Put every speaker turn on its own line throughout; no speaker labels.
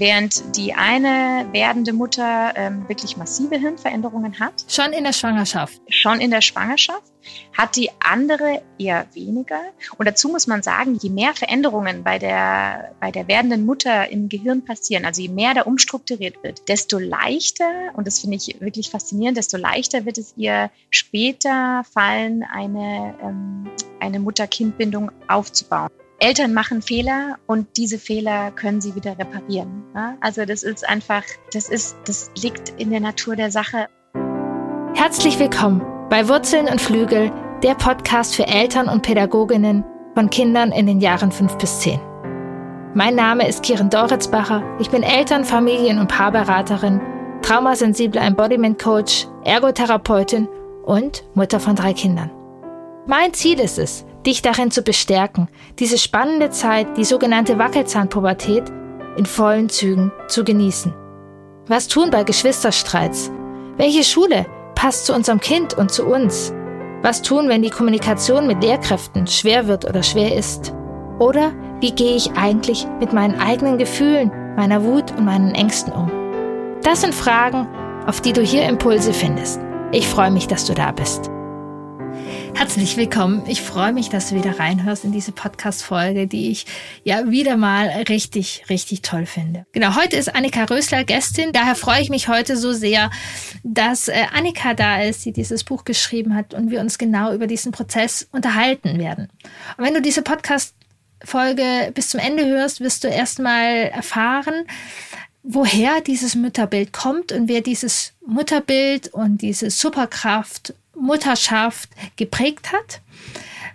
während die eine werdende Mutter ähm, wirklich massive Hirnveränderungen hat.
Schon in der Schwangerschaft.
Schon in der Schwangerschaft hat die andere eher weniger. Und dazu muss man sagen, je mehr Veränderungen bei der, bei der werdenden Mutter im Gehirn passieren, also je mehr da umstrukturiert wird, desto leichter, und das finde ich wirklich faszinierend, desto leichter wird es ihr später fallen, eine, ähm, eine Mutter-Kind-Bindung aufzubauen. Eltern machen Fehler und diese Fehler können sie wieder reparieren. Also das ist einfach, das ist, das liegt in der Natur der Sache.
Herzlich willkommen bei Wurzeln und Flügel, der Podcast für Eltern und Pädagoginnen von Kindern in den Jahren 5 bis 10. Mein Name ist Kiren Doritzbacher. Ich bin Eltern-, Familien- und Paarberaterin, traumasensible Embodiment Coach, Ergotherapeutin und Mutter von drei Kindern. Mein Ziel ist es, dich darin zu bestärken, diese spannende Zeit, die sogenannte Wackelzahnpubertät, in vollen Zügen zu genießen. Was tun bei Geschwisterstreits? Welche Schule passt zu unserem Kind und zu uns? Was tun, wenn die Kommunikation mit Lehrkräften schwer wird oder schwer ist? Oder wie gehe ich eigentlich mit meinen eigenen Gefühlen, meiner Wut und meinen Ängsten um? Das sind Fragen, auf die du hier Impulse findest. Ich freue mich, dass du da bist. Herzlich willkommen. Ich freue mich, dass du wieder reinhörst in diese Podcast-Folge, die ich ja wieder mal richtig, richtig toll finde. Genau, heute ist Annika Rösler Gästin. Daher freue ich mich heute so sehr, dass äh, Annika da ist, die dieses Buch geschrieben hat und wir uns genau über diesen Prozess unterhalten werden. Und wenn du diese Podcast-Folge bis zum Ende hörst, wirst du erstmal erfahren, woher dieses Mutterbild kommt und wer dieses Mutterbild und diese Superkraft Mutterschaft geprägt hat.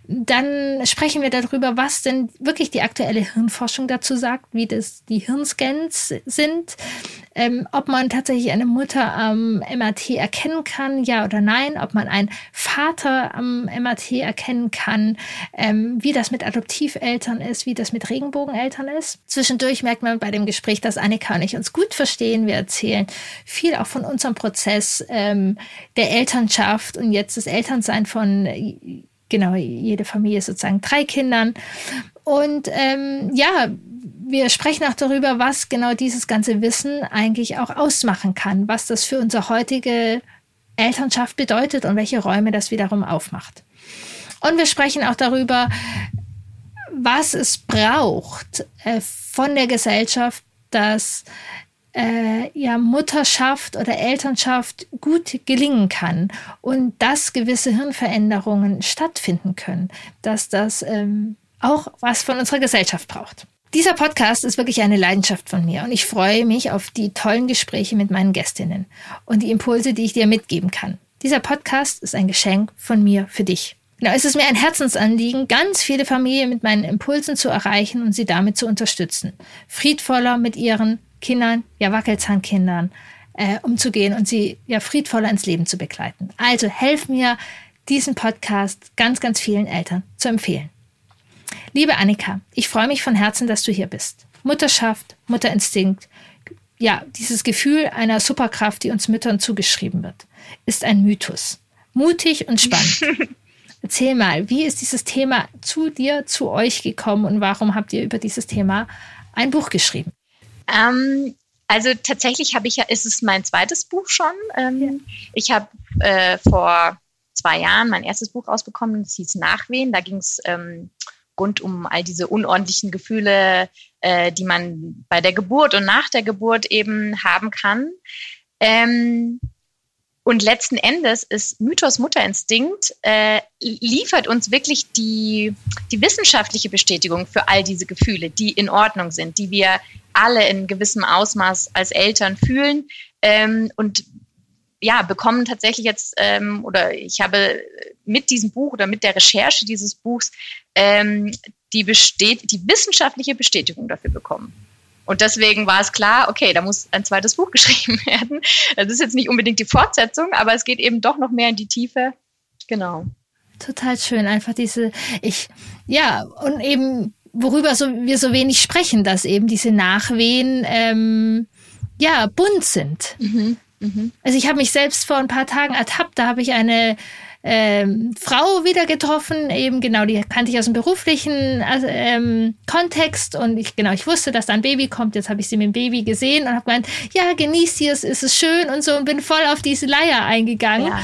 Dann sprechen wir darüber, was denn wirklich die aktuelle Hirnforschung dazu sagt, wie das die Hirnscans sind, ähm, ob man tatsächlich eine Mutter am MRT erkennen kann, ja oder nein, ob man einen Vater am MRT erkennen kann, ähm, wie das mit Adoptiveltern ist, wie das mit Regenbogeneltern ist. Zwischendurch merkt man bei dem Gespräch, dass Annika und ich uns gut verstehen. Wir erzählen viel auch von unserem Prozess ähm, der Elternschaft und jetzt das Elternsein von genau, jede Familie sozusagen drei Kindern. Und ähm, ja, wir sprechen auch darüber, was genau dieses ganze Wissen eigentlich auch ausmachen kann, was das für unsere heutige Elternschaft bedeutet und welche Räume das wiederum aufmacht. Und wir sprechen auch darüber, was es braucht äh, von der Gesellschaft, dass äh, ja, Mutterschaft oder Elternschaft gut gelingen kann und dass gewisse Hirnveränderungen stattfinden können, dass das ähm, auch was von unserer Gesellschaft braucht. Dieser Podcast ist wirklich eine Leidenschaft von mir und ich freue mich auf die tollen Gespräche mit meinen Gästinnen und die Impulse, die ich dir mitgeben kann. Dieser Podcast ist ein Geschenk von mir für dich. Genau, es ist mir ein Herzensanliegen, ganz viele Familien mit meinen Impulsen zu erreichen und sie damit zu unterstützen, friedvoller mit ihren Kindern, ja Wackelzahnkindern, äh, umzugehen und sie ja friedvoller ins Leben zu begleiten. Also helf mir, diesen Podcast ganz, ganz vielen Eltern zu empfehlen. Liebe Annika, ich freue mich von Herzen, dass du hier bist. Mutterschaft, Mutterinstinkt, ja, dieses Gefühl einer Superkraft, die uns Müttern zugeschrieben wird, ist ein Mythos. Mutig und spannend. Erzähl mal, wie ist dieses Thema zu dir, zu euch gekommen und warum habt ihr über dieses Thema ein Buch geschrieben?
Ähm, also tatsächlich habe ich ja, ist es mein zweites Buch schon. Ähm, ja. Ich habe äh, vor zwei Jahren mein erstes Buch rausbekommen, das hieß Nachwehen. Da ging es ähm, rund um all diese unordentlichen Gefühle, äh, die man bei der Geburt und nach der Geburt eben haben kann. Ähm, und letzten Endes ist Mythos Mutterinstinkt äh, liefert uns wirklich die, die wissenschaftliche Bestätigung für all diese Gefühle, die in Ordnung sind, die wir alle in gewissem Ausmaß als Eltern fühlen ähm, und ja, bekommen tatsächlich jetzt, ähm, oder ich habe mit diesem Buch oder mit der Recherche dieses Buchs ähm, die, bestät die wissenschaftliche Bestätigung dafür bekommen. Und deswegen war es klar, okay, da muss ein zweites Buch geschrieben werden. Das ist jetzt nicht unbedingt die Fortsetzung, aber es geht eben doch noch mehr in die Tiefe. Genau.
Total schön, einfach diese, ich, ja, und eben, worüber so, wir so wenig sprechen, dass eben diese Nachwehen, ähm, ja, bunt sind. Mhm. Mhm. Also ich habe mich selbst vor ein paar Tagen ertappt, da habe ich eine ähm, Frau wieder getroffen, eben genau, die kannte ich aus dem beruflichen also, ähm, Kontext und ich genau, ich wusste, dass da ein Baby kommt. Jetzt habe ich sie mit dem Baby gesehen und habe gemeint, ja, genieß sie es, ist es schön und so und bin voll auf diese Leier eingegangen. Ja.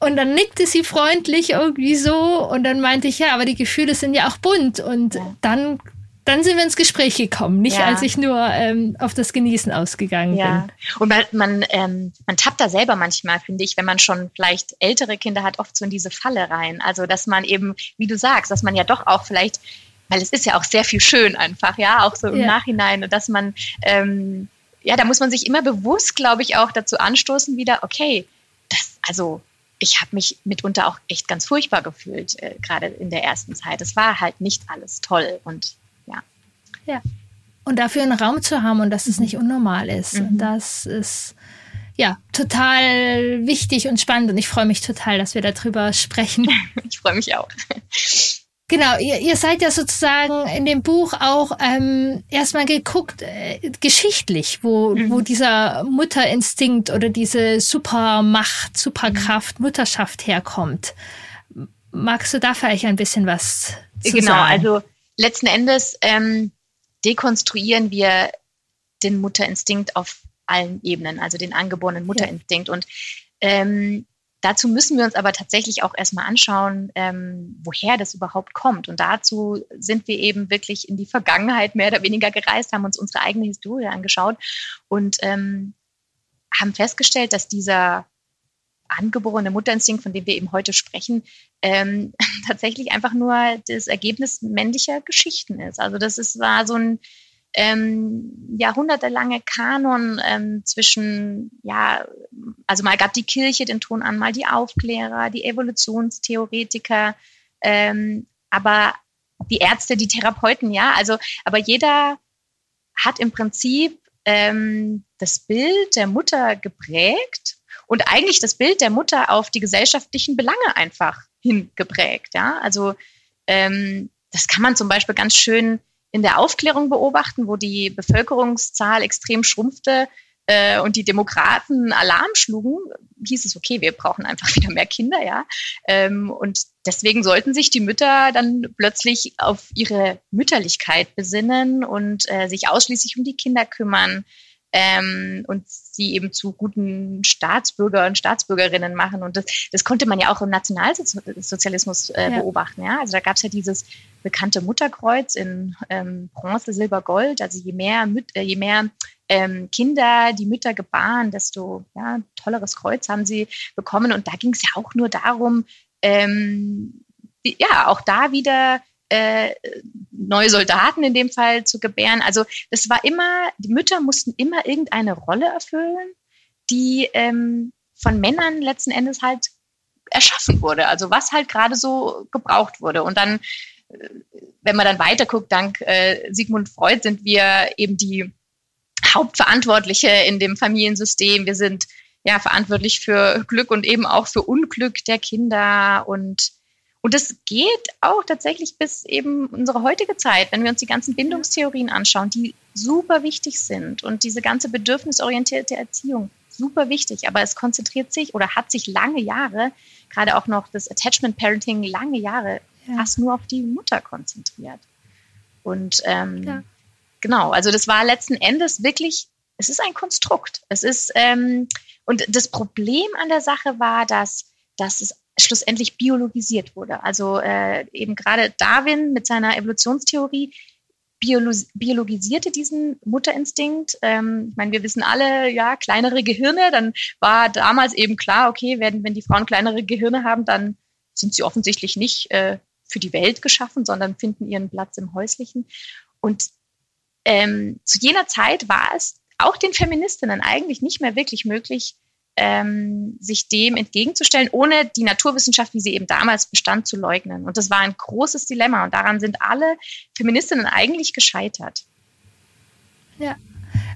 Und dann nickte sie freundlich irgendwie so und dann meinte ich, ja, aber die Gefühle sind ja auch bunt und ja. dann dann sind wir ins Gespräch gekommen, nicht ja. als ich nur ähm, auf das Genießen ausgegangen ja. bin.
Und man, man, ähm, man tappt da selber manchmal, finde ich, wenn man schon vielleicht ältere Kinder hat, oft so in diese Falle rein. Also, dass man eben, wie du sagst, dass man ja doch auch vielleicht, weil es ist ja auch sehr viel schön einfach, ja, auch so im ja. Nachhinein, dass man, ähm, ja, da muss man sich immer bewusst, glaube ich, auch dazu anstoßen, wieder, okay, das, also ich habe mich mitunter auch echt ganz furchtbar gefühlt, äh, gerade in der ersten Zeit. Es war halt nicht alles toll und
ja. Und dafür einen Raum zu haben und dass es nicht unnormal ist. Mhm. Und das ist ja total wichtig und spannend. Und ich freue mich total, dass wir darüber sprechen.
Ich freue mich auch.
Genau, ihr, ihr seid ja sozusagen in dem Buch auch ähm, erstmal geguckt, äh, geschichtlich, wo, mhm. wo dieser Mutterinstinkt oder diese Supermacht, Superkraft, mhm. Mutterschaft herkommt. Magst du da vielleicht ein bisschen was zu
genau,
sagen?
Genau, also letzten Endes ähm, dekonstruieren wir den Mutterinstinkt auf allen Ebenen, also den angeborenen Mutterinstinkt. Und ähm, dazu müssen wir uns aber tatsächlich auch erstmal anschauen, ähm, woher das überhaupt kommt. Und dazu sind wir eben wirklich in die Vergangenheit mehr oder weniger gereist, haben uns unsere eigene Historie angeschaut und ähm, haben festgestellt, dass dieser angeborene Mutterinstinkt, von dem wir eben heute sprechen, ähm, tatsächlich einfach nur das Ergebnis männlicher Geschichten ist. Also das ist, war so ein ähm, jahrhundertelange Kanon ähm, zwischen, ja, also mal gab die Kirche den Ton an, mal die Aufklärer, die Evolutionstheoretiker, ähm, aber die Ärzte, die Therapeuten, ja, also, aber jeder hat im Prinzip ähm, das Bild der Mutter geprägt und eigentlich das Bild der Mutter auf die gesellschaftlichen Belange einfach hingeprägt. Ja, also ähm, das kann man zum Beispiel ganz schön in der Aufklärung beobachten, wo die Bevölkerungszahl extrem schrumpfte äh, und die Demokraten Alarm schlugen, hieß es, okay, wir brauchen einfach wieder mehr Kinder, ja. Ähm, und deswegen sollten sich die Mütter dann plötzlich auf ihre Mütterlichkeit besinnen und äh, sich ausschließlich um die Kinder kümmern ähm, und sie eben zu guten Staatsbürger und Staatsbürgerinnen machen. Und das, das konnte man ja auch im Nationalsozialismus äh, ja. beobachten. Ja? Also da gab es ja dieses bekannte Mutterkreuz in ähm, Bronze, Silber, Gold. Also je mehr, äh, je mehr ähm, Kinder die Mütter gebaren, desto ja, tolleres Kreuz haben sie bekommen. Und da ging es ja auch nur darum, ähm, ja, auch da wieder äh, neue Soldaten in dem Fall zu gebären. Also es war immer, die Mütter mussten immer irgendeine Rolle erfüllen, die ähm, von Männern letzten Endes halt erschaffen wurde. Also was halt gerade so gebraucht wurde. Und dann, äh, wenn man dann weiter guckt, dank äh, Sigmund Freud sind wir eben die Hauptverantwortliche in dem Familiensystem. Wir sind ja verantwortlich für Glück und eben auch für Unglück der Kinder und und das geht auch tatsächlich bis eben unsere heutige Zeit, wenn wir uns die ganzen Bindungstheorien anschauen, die super wichtig sind und diese ganze bedürfnisorientierte Erziehung super wichtig, aber es konzentriert sich oder hat sich lange Jahre, gerade auch noch das Attachment Parenting lange Jahre ja. fast nur auf die Mutter konzentriert. Und ähm, ja. genau, also das war letzten Endes wirklich, es ist ein Konstrukt. Es ist ähm, und das Problem an der Sache war, dass dass es schlussendlich biologisiert wurde. Also äh, eben gerade Darwin mit seiner Evolutionstheorie biologisierte diesen Mutterinstinkt. Ähm, ich meine, wir wissen alle, ja, kleinere Gehirne, dann war damals eben klar, okay, wenn, wenn die Frauen kleinere Gehirne haben, dann sind sie offensichtlich nicht äh, für die Welt geschaffen, sondern finden ihren Platz im Häuslichen. Und ähm, zu jener Zeit war es auch den Feministinnen eigentlich nicht mehr wirklich möglich, ähm, sich dem entgegenzustellen, ohne die Naturwissenschaft, wie sie eben damals bestand, zu leugnen. Und das war ein großes Dilemma und daran sind alle Feministinnen eigentlich gescheitert.
Ja.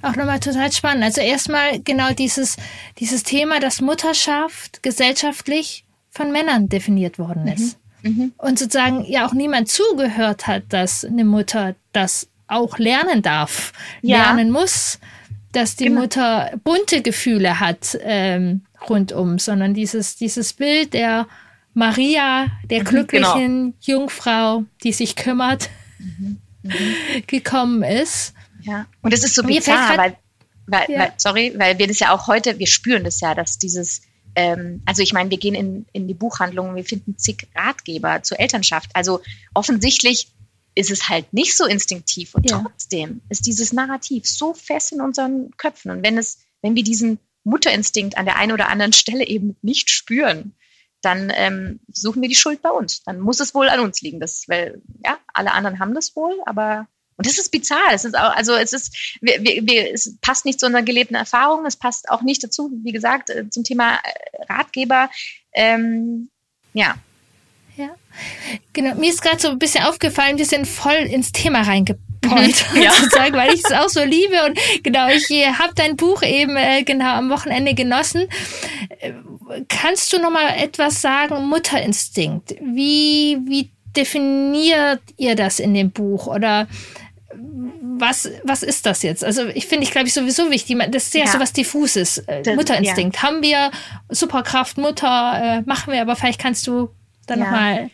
Auch nochmal total spannend. Also erstmal genau dieses, dieses Thema, dass Mutterschaft gesellschaftlich von Männern definiert worden ist. Mhm. Mhm. Und sozusagen ja auch niemand zugehört hat, dass eine Mutter das auch lernen darf, ja. lernen muss dass die genau. Mutter bunte Gefühle hat ähm, rundum, sondern dieses, dieses Bild der Maria, der mhm, glücklichen genau. Jungfrau, die sich kümmert, mhm. Mhm. gekommen ist.
Ja, und es ist so bizarr, weil, weil, ja. weil, sorry, weil wir das ja auch heute, wir spüren das ja, dass dieses, ähm, also ich meine, wir gehen in, in die Buchhandlung, wir finden zig Ratgeber zur Elternschaft. Also offensichtlich ist es halt nicht so instinktiv und ja. trotzdem ist dieses Narrativ so fest in unseren Köpfen. Und wenn es, wenn wir diesen Mutterinstinkt an der einen oder anderen Stelle eben nicht spüren, dann ähm, suchen wir die Schuld bei uns. Dann muss es wohl an uns liegen. Das, weil, ja, alle anderen haben das wohl, aber und das ist bizarr. Es ist auch, also es ist, wir, wir, es passt nicht zu unseren gelebten Erfahrungen. Es passt auch nicht dazu, wie gesagt, äh, zum Thema äh, Ratgeber. Ähm, ja.
Ja, genau. Mir ist gerade so ein bisschen aufgefallen, wir sind voll ins Thema reingepollt, ja. sozusagen, weil ich es auch so liebe. Und genau, ich äh, habe dein Buch eben äh, genau am Wochenende genossen. Kannst du noch mal etwas sagen, Mutterinstinkt? Wie, wie definiert ihr das in dem Buch? Oder was, was ist das jetzt? Also ich finde ich, glaube ich, sowieso wichtig. Das ist ja, ja. so was diffuses. Äh, Mutterinstinkt. Ja. Haben wir Superkraft, Mutter, äh, machen wir, aber vielleicht kannst du da ja. nochmal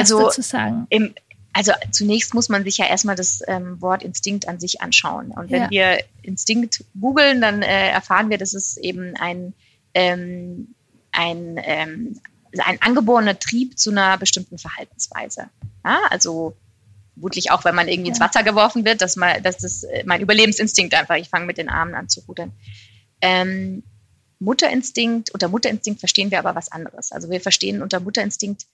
also, dazu sagen.
Im, also zunächst muss man sich ja erstmal das ähm, Wort Instinkt an sich anschauen. Und wenn ja. wir Instinkt googeln, dann äh, erfahren wir, dass es eben ein, ähm, ein, ähm, ein angeborener Trieb zu einer bestimmten Verhaltensweise. Ja, also vermutlich auch, wenn man irgendwie ja. ins Wasser geworfen wird, dass man, dass das äh, mein Überlebensinstinkt einfach, ich fange mit den Armen an zu rudern. Ähm, Mutterinstinkt, unter Mutterinstinkt verstehen wir aber was anderes. Also wir verstehen unter Mutterinstinkt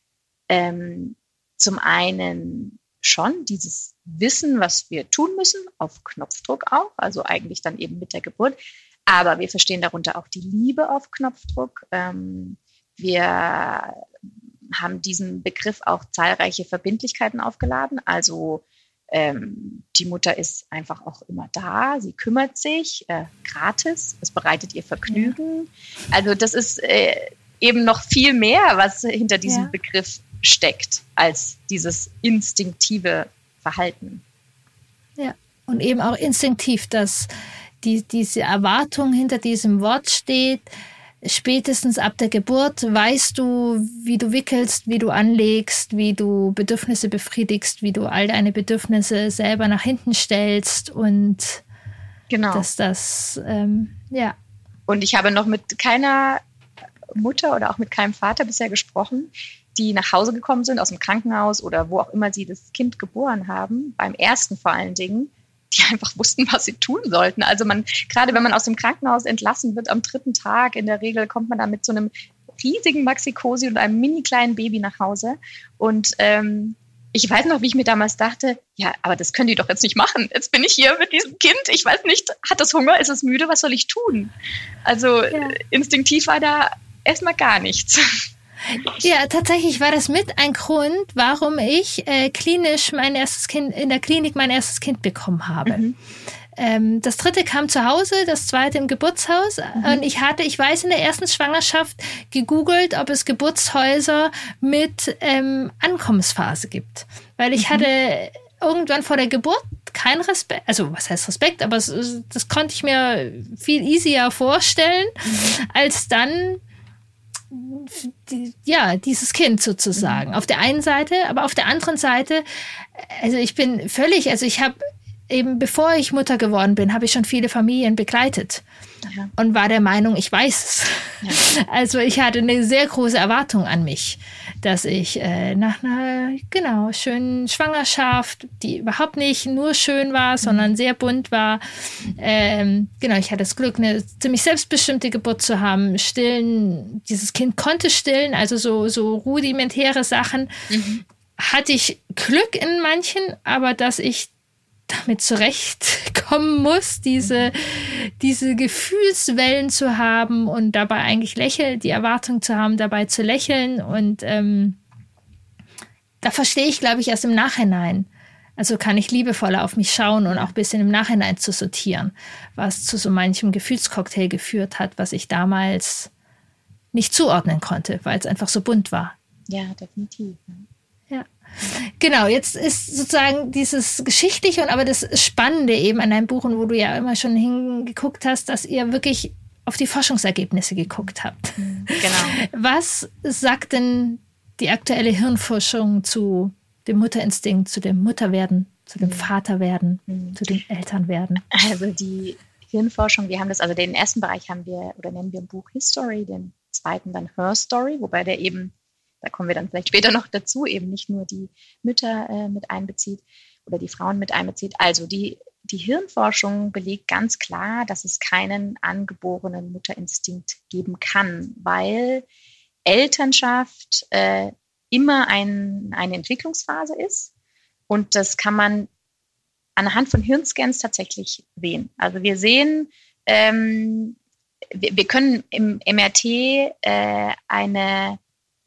ähm, zum einen schon dieses Wissen, was wir tun müssen, auf Knopfdruck auch, also eigentlich dann eben mit der Geburt. Aber wir verstehen darunter auch die Liebe auf Knopfdruck. Ähm, wir haben diesen Begriff auch zahlreiche Verbindlichkeiten aufgeladen. Also ähm, die Mutter ist einfach auch immer da, sie kümmert sich äh, gratis, es bereitet ihr Vergnügen. Ja. Also das ist äh, eben noch viel mehr, was hinter diesem ja. Begriff steckt, als dieses instinktive Verhalten.
Ja, und eben auch instinktiv, dass die, diese Erwartung hinter diesem Wort steht, spätestens ab der Geburt weißt du, wie du wickelst, wie du anlegst, wie du Bedürfnisse befriedigst, wie du all deine Bedürfnisse selber nach hinten stellst und genau. dass das, ähm, ja.
Und ich habe noch mit keiner Mutter oder auch mit keinem Vater bisher gesprochen, die nach Hause gekommen sind aus dem Krankenhaus oder wo auch immer sie das Kind geboren haben, beim ersten vor allen Dingen, die einfach wussten, was sie tun sollten. Also man, gerade wenn man aus dem Krankenhaus entlassen wird am dritten Tag, in der Regel kommt man dann mit so einem riesigen Maxikosi und einem mini kleinen Baby nach Hause. Und ähm, ich weiß noch, wie ich mir damals dachte, ja, aber das können die doch jetzt nicht machen. Jetzt bin ich hier mit diesem Kind. Ich weiß nicht, hat es Hunger, ist es müde, was soll ich tun? Also ja. instinktiv war da erstmal gar nichts.
Ja, tatsächlich war das mit ein Grund, warum ich äh, klinisch mein erstes Kind in der Klinik mein erstes Kind bekommen habe. Mhm. Ähm, das dritte kam zu Hause, das zweite im Geburtshaus. Mhm. Und ich hatte, ich weiß, in der ersten Schwangerschaft gegoogelt, ob es Geburtshäuser mit ähm, Ankommensphase gibt. Weil ich mhm. hatte irgendwann vor der Geburt kein Respekt, also was heißt Respekt, aber es, das konnte ich mir viel easier vorstellen, mhm. als dann ja, dieses Kind sozusagen. Mhm. Auf der einen Seite, aber auf der anderen Seite, also ich bin völlig, also ich habe eben bevor ich Mutter geworden bin, habe ich schon viele Familien begleitet ja. und war der Meinung, ich weiß es. Ja. Also ich hatte eine sehr große Erwartung an mich, dass ich äh, nach einer genau schönen Schwangerschaft, die überhaupt nicht nur schön war, mhm. sondern sehr bunt war, ähm, genau, ich hatte das Glück, eine ziemlich selbstbestimmte Geburt zu haben, stillen, dieses Kind konnte stillen, also so so rudimentäre Sachen. Mhm. Hatte ich Glück in manchen, aber dass ich damit zurechtkommen muss, diese, diese Gefühlswellen zu haben und dabei eigentlich lächeln, die Erwartung zu haben, dabei zu lächeln. Und ähm, da verstehe ich, glaube ich, erst im Nachhinein. Also kann ich liebevoller auf mich schauen und auch ein bisschen im Nachhinein zu sortieren, was zu so manchem Gefühlscocktail geführt hat, was ich damals nicht zuordnen konnte, weil es einfach so bunt war.
Ja, definitiv.
Genau, jetzt ist sozusagen dieses Geschichtliche und aber das Spannende eben an deinem Buch und wo du ja immer schon hingeguckt hast, dass ihr wirklich auf die Forschungsergebnisse geguckt habt. Genau. Was sagt denn die aktuelle Hirnforschung zu dem Mutterinstinkt, zu dem Mutterwerden, zu dem mhm. Vaterwerden, mhm. zu dem Elternwerden?
Also die Hirnforschung, wir haben das, also den ersten Bereich haben wir oder nennen wir im Buch History, den zweiten dann Her Story, wobei der eben, da kommen wir dann vielleicht später noch dazu, eben nicht nur die Mütter äh, mit einbezieht oder die Frauen mit einbezieht. Also die, die Hirnforschung belegt ganz klar, dass es keinen angeborenen Mutterinstinkt geben kann, weil Elternschaft äh, immer ein, eine Entwicklungsphase ist. Und das kann man anhand von Hirnscans tatsächlich sehen. Also wir sehen, ähm, wir, wir, können im MRT äh, eine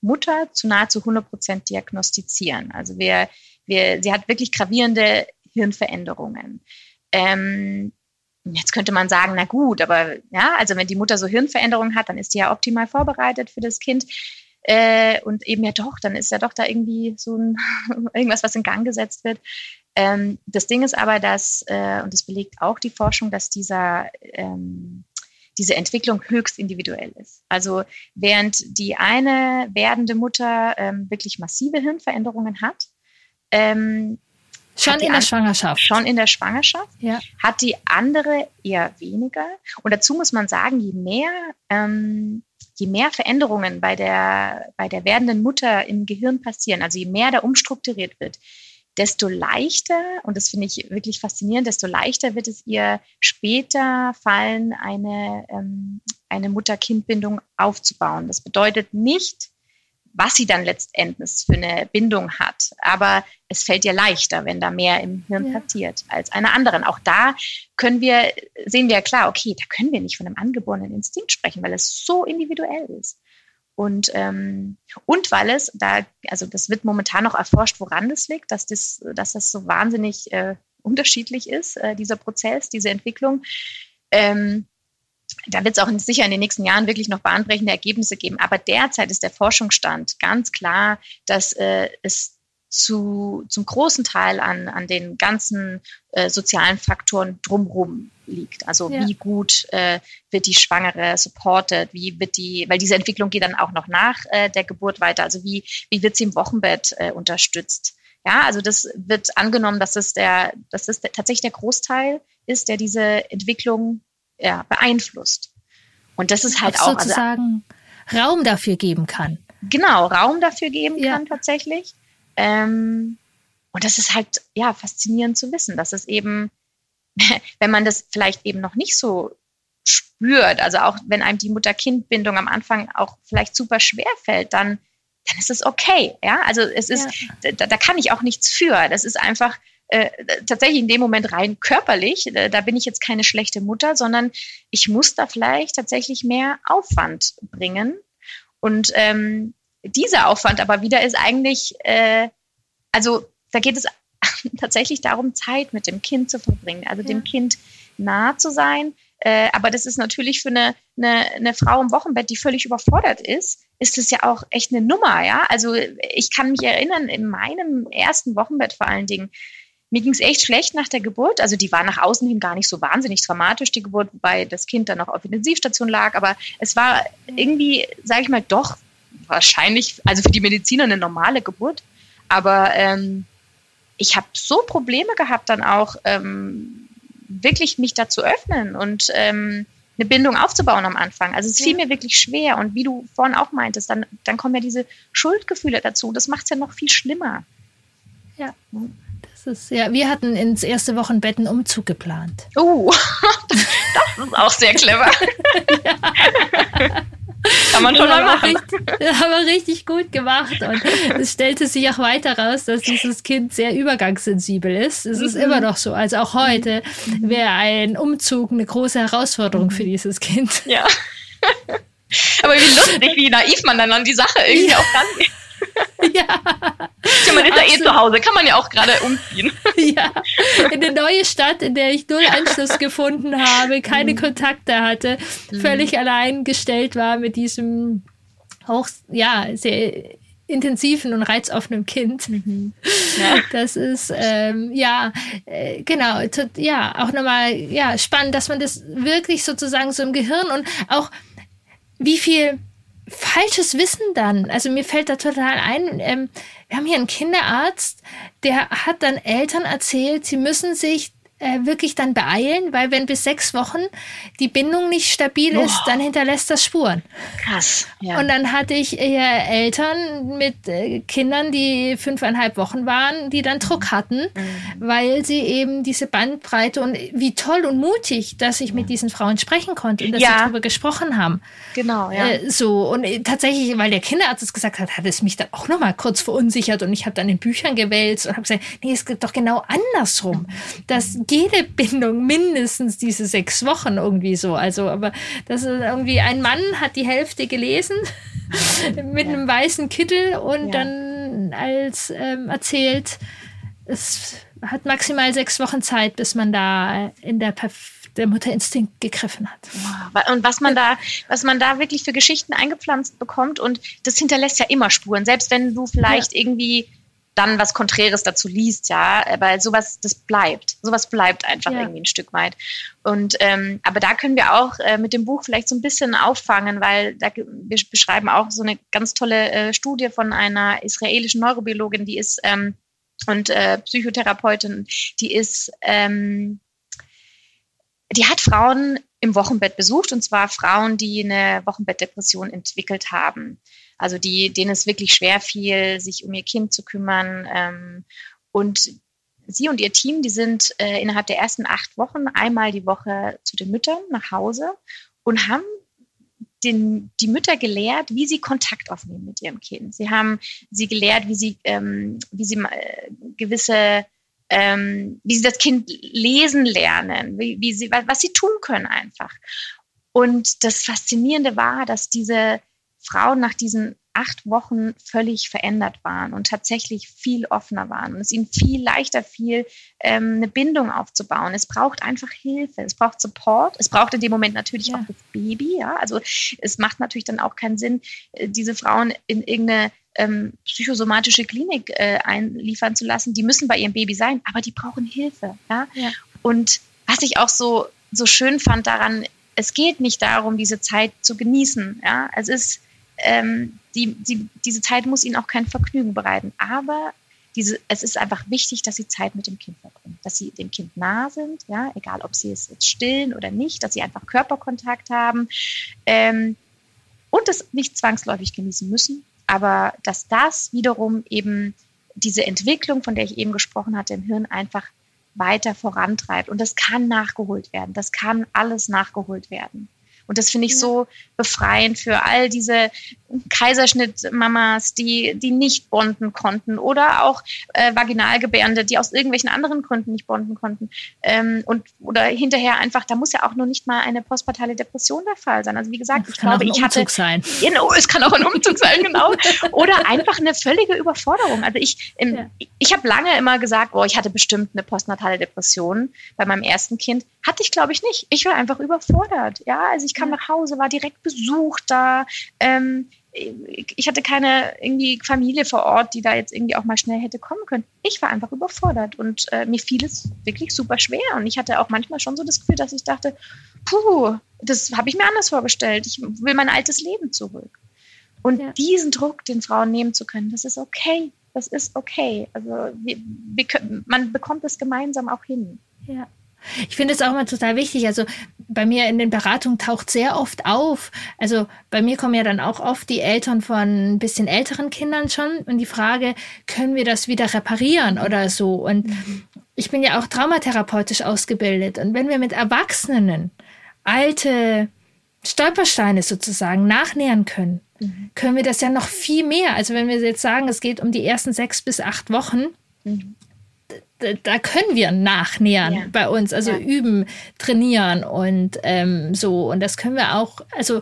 Mutter zu nahezu 100 Prozent diagnostizieren. Also wir, wir, sie hat wirklich gravierende Hirnveränderungen. Ähm, jetzt könnte man sagen, na gut, aber ja, also wenn die Mutter so Hirnveränderungen hat, dann ist die ja optimal vorbereitet für das Kind. Äh, und eben ja doch, dann ist ja doch da irgendwie so ein, irgendwas, was in Gang gesetzt wird. Ähm, das Ding ist aber, dass, äh, und das belegt auch die Forschung, dass dieser, ähm, diese Entwicklung höchst individuell ist. Also während die eine werdende Mutter ähm, wirklich massive Hirnveränderungen hat, ähm,
Schon in der Schwangerschaft.
Schon in der Schwangerschaft. Ja. Hat die andere eher weniger. Und dazu muss man sagen, je mehr, ähm, je mehr Veränderungen bei der, bei der werdenden Mutter im Gehirn passieren, also je mehr da umstrukturiert wird, desto leichter, und das finde ich wirklich faszinierend, desto leichter wird es ihr später fallen, eine, ähm, eine Mutter-Kind-Bindung aufzubauen. Das bedeutet nicht, was sie dann letztendlich für eine Bindung hat. Aber es fällt ihr leichter, wenn da mehr im Hirn ja. passiert als einer anderen. Auch da können wir, sehen wir ja klar, okay, da können wir nicht von einem angeborenen Instinkt sprechen, weil es so individuell ist. Und, ähm, und weil es da, also das wird momentan noch erforscht, woran das liegt, dass das, dass das so wahnsinnig äh, unterschiedlich ist, äh, dieser Prozess, diese Entwicklung. Ähm, da wird es auch sicher in den nächsten Jahren wirklich noch bahnbrechende Ergebnisse geben. Aber derzeit ist der Forschungsstand ganz klar, dass äh, es zu, zum großen Teil an, an den ganzen äh, sozialen Faktoren drumherum liegt. Also ja. wie gut äh, wird die Schwangere supported, wie wird die, weil diese Entwicklung geht dann auch noch nach äh, der Geburt weiter. Also wie, wie wird sie im Wochenbett äh, unterstützt? Ja, also das wird angenommen, dass es der, dass das der, tatsächlich der Großteil ist, der diese Entwicklung ja, beeinflusst. Und das ist halt
auch,
auch
also sozusagen also, Raum dafür geben kann.
Genau, Raum dafür geben ja. kann tatsächlich. Ähm, und das ist halt ja faszinierend zu wissen, dass es eben, wenn man das vielleicht eben noch nicht so spürt, also auch wenn einem die Mutter-Kind-Bindung am Anfang auch vielleicht super schwer fällt, dann, dann ist es okay. Ja, also es ist, ja. da, da kann ich auch nichts für. Das ist einfach äh, tatsächlich in dem Moment rein körperlich. Da bin ich jetzt keine schlechte Mutter, sondern ich muss da vielleicht tatsächlich mehr Aufwand bringen. Und ähm, dieser Aufwand aber wieder ist eigentlich, äh, also da geht es tatsächlich darum, Zeit mit dem Kind zu verbringen, also ja. dem Kind nah zu sein. Äh, aber das ist natürlich für eine, eine, eine Frau im Wochenbett, die völlig überfordert ist, ist es ja auch echt eine Nummer, ja. Also ich kann mich erinnern, in meinem ersten Wochenbett vor allen Dingen, mir ging es echt schlecht nach der Geburt. Also die war nach außen hin gar nicht so wahnsinnig dramatisch, die Geburt, wobei das Kind dann noch auf Intensivstation lag. Aber es war irgendwie, sage ich mal, doch wahrscheinlich, also für die Mediziner eine normale Geburt. Aber ähm, ich habe so Probleme gehabt, dann auch ähm, wirklich mich da zu öffnen und ähm, eine Bindung aufzubauen am Anfang. Also es fiel ja. mir wirklich schwer. Und wie du vorhin auch meintest, dann, dann kommen ja diese Schuldgefühle dazu. Das macht es ja noch viel schlimmer.
Ja. Das ist, ja, wir hatten ins erste Wochenbett einen Umzug geplant.
Oh, das ist auch sehr clever. Kann man schon mal machen.
Richtig, haben wir richtig gut gemacht. Und es stellte sich auch weiter raus, dass dieses Kind sehr übergangssensibel ist. Es ist mhm. immer noch so. Also auch heute mhm. wäre ein Umzug eine große Herausforderung für dieses Kind.
Ja. Aber wie lustig, wie naiv man dann an die Sache irgendwie ja. auch rangeht. ja. ja. Man ist ja eh zu Hause, kann man ja auch gerade umziehen.
ja, in eine neue Stadt, in der ich null Anschluss gefunden habe, keine mhm. Kontakte hatte, mhm. völlig allein gestellt war mit diesem auch, ja, sehr intensiven und reizoffenen Kind. Mhm. Ja. Das ist ähm, ja äh, genau ja auch nochmal ja spannend, dass man das wirklich sozusagen so im Gehirn und auch wie viel falsches Wissen dann. Also mir fällt da total ein, ähm, wir haben hier einen Kinderarzt, der hat dann Eltern erzählt, sie müssen sich äh, wirklich dann beeilen, weil wenn bis sechs Wochen die Bindung nicht stabil ist, dann hinterlässt das Spuren.
Krass.
Ja. Und dann hatte ich eher Eltern mit äh, Kindern, die fünfeinhalb Wochen waren, die dann Druck hatten, mhm. weil sie eben diese Bandbreite und wie toll und mutig, dass ich mit diesen Frauen sprechen konnte und dass ja. sie darüber gesprochen haben.
Genau, ja.
Äh, so und äh, tatsächlich, weil der Kinderarzt es gesagt hat, hat es mich dann auch noch mal kurz verunsichert und ich habe dann in Büchern gewälzt und habe gesagt, nee, es geht doch genau andersrum, dass jede Bindung mindestens diese sechs Wochen irgendwie so. Also, aber das ist irgendwie ein Mann hat die Hälfte gelesen mit ja. einem weißen Kittel und ja. dann als ähm, erzählt, es hat maximal sechs Wochen Zeit, bis man da in der der Mutterinstinkt gegriffen hat.
Und was man da, was man da wirklich für Geschichten eingepflanzt bekommt und das hinterlässt ja immer Spuren. Selbst wenn du vielleicht ja. irgendwie dann was Konträres dazu liest, ja, weil sowas, das bleibt. Sowas bleibt einfach ja. irgendwie ein Stück weit. Und ähm, aber da können wir auch äh, mit dem Buch vielleicht so ein bisschen auffangen, weil da, wir beschreiben auch so eine ganz tolle äh, Studie von einer israelischen Neurobiologin, die ist ähm, und äh, Psychotherapeutin, die ist, ähm, die hat Frauen im Wochenbett besucht und zwar Frauen, die eine Wochenbettdepression entwickelt haben. Also die, denen es wirklich schwer fiel, sich um ihr Kind zu kümmern. Ähm, und sie und ihr Team, die sind äh, innerhalb der ersten acht Wochen einmal die Woche zu den Müttern nach Hause und haben den, die Mütter gelehrt, wie sie Kontakt aufnehmen mit ihrem Kind. Sie haben sie gelehrt, wie sie, ähm, wie sie äh, gewisse, ähm, wie sie das Kind lesen lernen, wie, wie sie, was, was sie tun können einfach. Und das Faszinierende war, dass diese Frauen nach diesen acht Wochen völlig verändert waren und tatsächlich viel offener waren und es ihnen viel leichter fiel, ähm, eine Bindung aufzubauen. Es braucht einfach Hilfe, es braucht Support, es braucht in dem Moment natürlich ja. auch das Baby. Ja? Also es macht natürlich dann auch keinen Sinn, äh, diese Frauen in irgendeine ähm, psychosomatische Klinik äh, einliefern zu lassen. Die müssen bei ihrem Baby sein, aber die brauchen Hilfe. Ja? ja. Und was ich auch so, so schön fand daran, es geht nicht darum, diese Zeit zu genießen. Ja? Es ist ähm, die, die, diese Zeit muss ihnen auch kein Vergnügen bereiten. Aber diese, es ist einfach wichtig, dass sie Zeit mit dem Kind verbringen, dass sie dem Kind nah sind, ja, egal ob sie es jetzt stillen oder nicht, dass sie einfach Körperkontakt haben ähm, und es nicht zwangsläufig genießen müssen, aber dass das wiederum eben diese Entwicklung, von der ich eben gesprochen hatte, im Hirn einfach weiter vorantreibt. Und das kann nachgeholt werden. Das kann alles nachgeholt werden. Und das finde ich so befreiend für all diese Kaiserschnittmamas, die, die nicht bonden konnten oder auch äh, Vaginalgebärende, die aus irgendwelchen anderen Gründen nicht bonden konnten. Ähm, und oder hinterher einfach, da muss ja auch nur nicht mal eine postpartale Depression der Fall sein. Also wie gesagt,
das
ich glaube,
ich
hatte.
Sein.
Genau, es kann auch ein Umzug sein, genau. Oder einfach eine völlige Überforderung. Also ich, ähm, ja. ich habe lange immer gesagt, oh, ich hatte bestimmt eine postnatale Depression bei meinem ersten Kind. Hatte ich, glaube ich, nicht. Ich war einfach überfordert. Ja, also ich kam ja. nach Hause, war direkt besucht da. Ähm, ich hatte keine irgendwie Familie vor Ort, die da jetzt irgendwie auch mal schnell hätte kommen können. Ich war einfach überfordert und äh, mir fiel es wirklich super schwer. Und ich hatte auch manchmal schon so das Gefühl, dass ich dachte, puh, das habe ich mir anders vorgestellt. Ich will mein altes Leben zurück. Und ja. diesen Druck, den Frauen nehmen zu können, das ist okay. Das ist okay. Also wir, wir können, man bekommt es gemeinsam auch hin.
Ja. Ich finde es auch immer total wichtig. Also bei mir in den Beratungen taucht sehr oft auf. Also bei mir kommen ja dann auch oft die Eltern von ein bisschen älteren Kindern schon und die Frage, können wir das wieder reparieren oder so? Und mhm. ich bin ja auch traumatherapeutisch ausgebildet. Und wenn wir mit Erwachsenen alte Stolpersteine sozusagen nachnähern können, mhm. können wir das ja noch viel mehr. Also wenn wir jetzt sagen, es geht um die ersten sechs bis acht Wochen, mhm da können wir nachnähern ja. bei uns, also ja. üben, trainieren und ähm, so. Und das können wir auch, also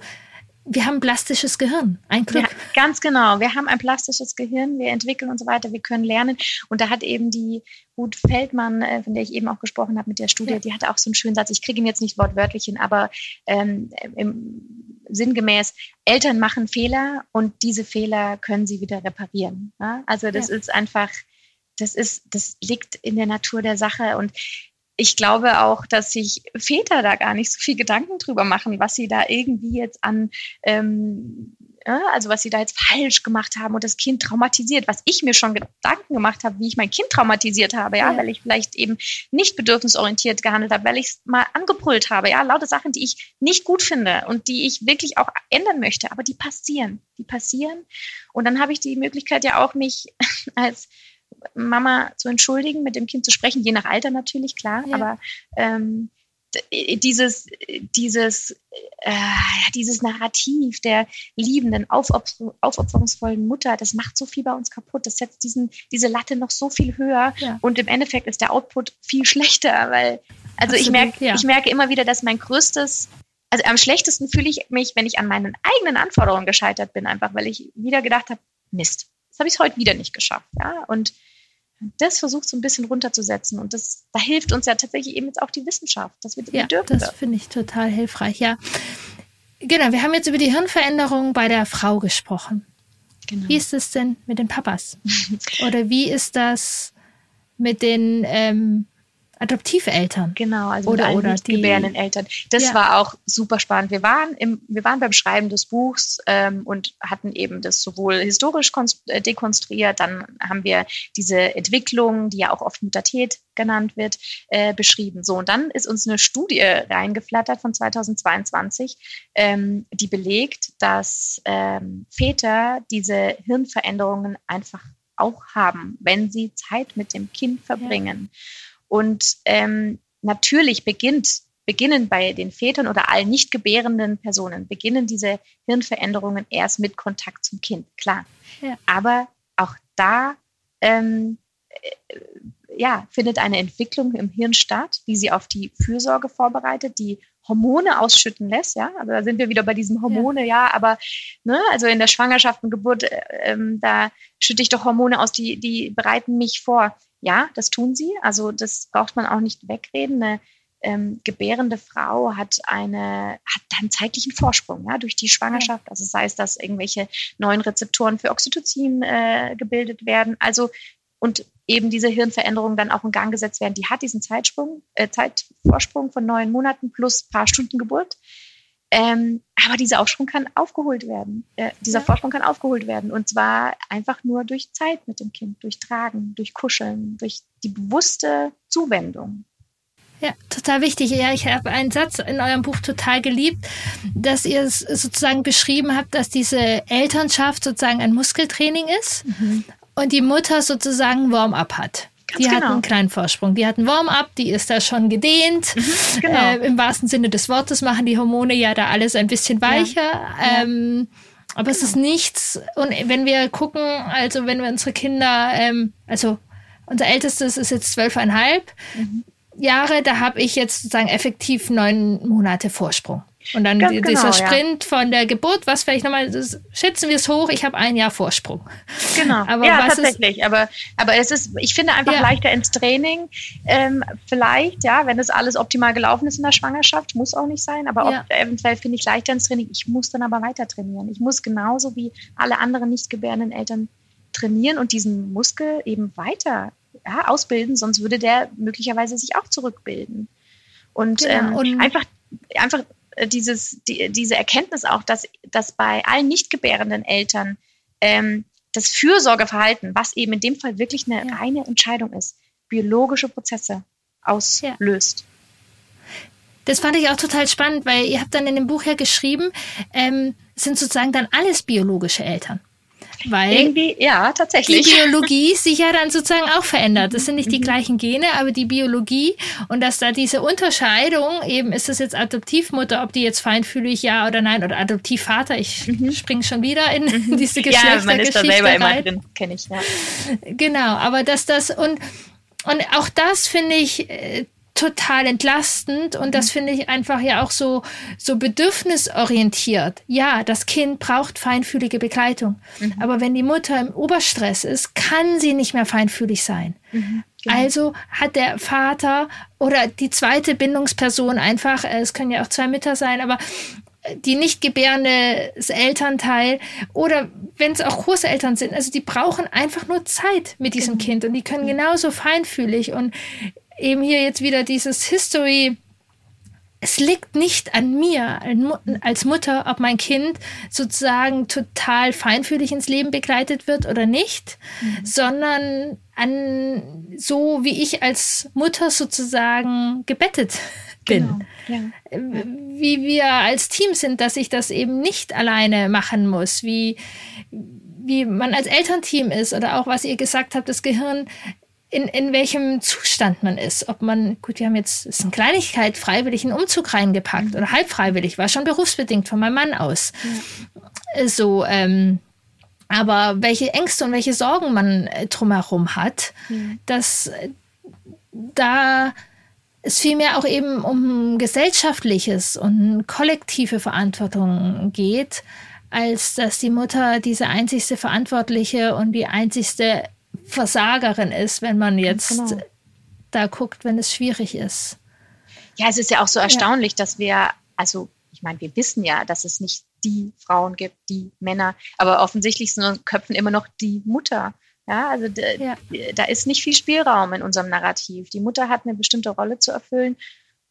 wir haben ein plastisches Gehirn, ein Glück. Ja,
ganz genau. Wir haben ein plastisches Gehirn, wir entwickeln und so weiter, wir können lernen. Und da hat eben die Ruth Feldmann, äh, von der ich eben auch gesprochen habe mit der Studie, ja. die hatte auch so einen schönen Satz. Ich kriege ihn jetzt nicht wortwörtlich hin, aber ähm, im, sinngemäß, Eltern machen Fehler und diese Fehler können sie wieder reparieren. Ja? Also das ist einfach das ist, das liegt in der Natur der Sache. Und ich glaube auch, dass sich Väter da gar nicht so viel Gedanken drüber machen, was sie da irgendwie jetzt an ähm, also was sie da jetzt falsch gemacht haben und das Kind traumatisiert, was ich mir schon Gedanken gemacht habe, wie ich mein Kind traumatisiert habe, ja, ja. weil ich vielleicht eben nicht bedürfnisorientiert gehandelt habe, weil ich es mal angebrüllt habe, ja, lauter Sachen, die ich nicht gut finde und die ich wirklich auch ändern möchte, aber die passieren, die passieren. Und dann habe ich die Möglichkeit ja auch mich als Mama zu entschuldigen, mit dem Kind zu sprechen, je nach Alter natürlich, klar, ja. aber ähm, dieses, dieses, äh, dieses Narrativ der liebenden, aufopfer aufopferungsvollen Mutter, das macht so viel bei uns kaputt. Das setzt diesen, diese Latte noch so viel höher ja. und im Endeffekt ist der Output viel schlechter, weil, also Absolut, ich merke, ja. ich merke immer wieder, dass mein größtes, also am schlechtesten fühle ich mich, wenn ich an meinen eigenen Anforderungen gescheitert bin, einfach weil ich wieder gedacht habe, Mist, das habe ich heute wieder nicht geschafft, ja, und das versucht so ein bisschen runterzusetzen. Und das, da hilft uns ja tatsächlich eben jetzt auch die Wissenschaft, dass wir
ja, dürfen. Das finde ich total hilfreich, ja. Genau, wir haben jetzt über die Hirnveränderung bei der Frau gesprochen. Genau. Wie ist es denn mit den Papas? Oder wie ist das mit den ähm, Adoptiveltern.
Genau, also oder, oder die gebärenden Eltern. Das ja. war auch super spannend. Wir waren, im, wir waren beim Schreiben des Buchs ähm, und hatten eben das sowohl historisch äh, dekonstruiert, dann haben wir diese Entwicklung, die ja auch oft Mutatät genannt wird, äh, beschrieben. So, und dann ist uns eine Studie reingeflattert von 2022, ähm, die belegt, dass ähm, Väter diese Hirnveränderungen einfach auch haben, wenn sie Zeit mit dem Kind verbringen. Ja. Und ähm, natürlich beginnt, beginnen bei den Vätern oder allen nicht gebärenden Personen, beginnen diese Hirnveränderungen erst mit Kontakt zum Kind, klar. Ja. Aber auch da ähm, äh, ja, findet eine Entwicklung im Hirn statt, die sie auf die Fürsorge vorbereitet, die Hormone ausschütten lässt, ja, also da sind wir wieder bei diesen Hormone, ja, ja aber ne, also in der Schwangerschaft und Geburt, äh, ähm, da schütte ich doch Hormone aus, die, die bereiten mich vor. Ja, das tun sie. Also das braucht man auch nicht wegreden. Eine ähm, gebärende Frau hat eine hat einen zeitlichen Vorsprung ja, durch die Schwangerschaft. Also sei es, dass irgendwelche neuen Rezeptoren für Oxytocin äh, gebildet werden. Also und eben diese Hirnveränderungen dann auch in Gang gesetzt werden. Die hat diesen Zeitsprung, äh, Zeitvorsprung von neun Monaten plus paar Stunden Geburt. Ähm, aber dieser Aufsprung kann aufgeholt werden. Äh, dieser ja. Vorsprung kann aufgeholt werden. Und zwar einfach nur durch Zeit mit dem Kind, durch Tragen, durch Kuscheln, durch die bewusste Zuwendung.
Ja, total wichtig. Ja, ich habe einen Satz in eurem Buch total geliebt, dass ihr es sozusagen beschrieben habt, dass diese Elternschaft sozusagen ein Muskeltraining ist mhm. und die Mutter sozusagen Warm-up hat. Ganz die genau. hat einen kleinen Vorsprung. Die hat einen Warm-up, die ist da schon gedehnt. Mhm, genau. äh, Im wahrsten Sinne des Wortes machen die Hormone ja da alles ein bisschen weicher. Ja. Ähm, aber genau. es ist nichts. Und wenn wir gucken, also wenn wir unsere Kinder, ähm, also unser ältestes ist jetzt zwölfeinhalb mhm. Jahre, da habe ich jetzt sozusagen effektiv neun Monate Vorsprung. Und dann Ganz dieser genau, Sprint ja. von der Geburt, was vielleicht nochmal, schätzen wir es hoch, ich habe ein Jahr Vorsprung.
Genau, aber ja, tatsächlich. Ist, aber, aber es ist, ich finde einfach ja. leichter ins Training. Ähm, vielleicht, ja, wenn das alles optimal gelaufen ist in der Schwangerschaft, muss auch nicht sein, aber ja. eventuell finde ich leichter ins Training. Ich muss dann aber weiter trainieren. Ich muss genauso wie alle anderen nicht gebärenden Eltern trainieren und diesen Muskel eben weiter ja, ausbilden, sonst würde der möglicherweise sich auch zurückbilden. Und, genau. ähm, und einfach, einfach dieses, die, diese Erkenntnis auch, dass, dass bei allen nicht gebärenden Eltern ähm, das Fürsorgeverhalten, was eben in dem Fall wirklich eine ja. reine Entscheidung ist, biologische Prozesse auslöst.
Das fand ich auch total spannend, weil ihr habt dann in dem Buch ja geschrieben, ähm, sind sozusagen dann alles biologische Eltern. Weil
Irgendwie, ja, tatsächlich.
Die Biologie sich ja dann sozusagen auch verändert. Das sind nicht die mhm. gleichen Gene, aber die Biologie und dass da diese Unterscheidung, eben ist das jetzt Adoptivmutter, ob die jetzt feinfühlig ja oder nein, oder Adoptivvater, ich mhm. springe schon wieder in mhm. diese Geschlechtergeschichte Ja, man ist da selber immer drin, kenne ich, ja. Genau, aber dass das und und auch das finde ich äh, total entlastend und das mhm. finde ich einfach ja auch so, so bedürfnisorientiert. Ja, das Kind braucht feinfühlige Begleitung. Mhm. Aber wenn die Mutter im Oberstress ist, kann sie nicht mehr feinfühlig sein. Mhm. Genau. Also hat der Vater oder die zweite Bindungsperson einfach, äh, es können ja auch zwei Mütter sein, aber die nicht gebärende Elternteil oder wenn es auch Großeltern sind, also die brauchen einfach nur Zeit mit diesem genau. Kind und die können genauso feinfühlig und eben hier jetzt wieder dieses History es liegt nicht an mir als Mutter, ob mein Kind sozusagen total feinfühlig ins Leben begleitet wird oder nicht, mhm. sondern an so, wie ich als Mutter sozusagen gebettet bin. Genau. Ja. Wie wir als Team sind, dass ich das eben nicht alleine machen muss, wie, wie man als Elternteam ist oder auch was ihr gesagt habt, das Gehirn in, in welchem Zustand man ist. Ob man, gut, wir haben jetzt, ist eine Kleinigkeit, freiwillig einen Umzug reingepackt mhm. oder halb freiwillig, war schon berufsbedingt von meinem Mann aus. Ja. So, ähm, aber welche Ängste und welche Sorgen man äh, drumherum hat, mhm. dass da es vielmehr auch eben um gesellschaftliches und kollektive Verantwortung geht, als dass die Mutter diese einzigste Verantwortliche und die einzigste Versagerin ist, wenn man jetzt genau. da guckt, wenn es schwierig ist.
Ja, es ist ja auch so erstaunlich, ja. dass wir, also ich meine, wir wissen ja, dass es nicht die Frauen gibt, die Männer, aber offensichtlich sind in unseren Köpfen immer noch die Mutter. Ja, also ja. da ist nicht viel Spielraum in unserem Narrativ. Die Mutter hat eine bestimmte Rolle zu erfüllen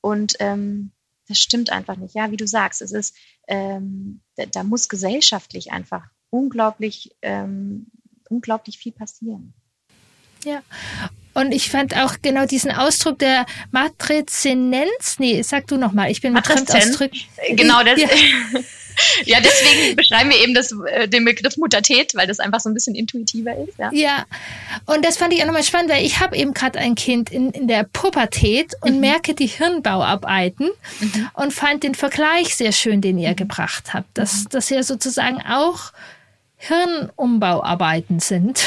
und ähm, das stimmt einfach nicht. Ja, wie du sagst, es ist, ähm, da, da, muss gesellschaftlich einfach unglaublich, ähm, unglaublich viel passieren.
Ja. Und ich fand auch genau diesen Ausdruck der Matrizinenz. Nee, sag du nochmal, ich bin mit Fremdausdrücken.
Genau, das. Ja. ja, deswegen beschreiben wir eben das, äh, den Begriff Muttertät, weil das einfach so ein bisschen intuitiver ist. Ja,
ja. und das fand ich auch nochmal spannend, weil ich habe eben gerade ein Kind in, in der Pubertät und mhm. merke die Hirnbauarbeiten mhm. und fand den Vergleich sehr schön, den ihr mhm. gebracht habt, dass mhm. das ja sozusagen auch Hirnumbauarbeiten sind.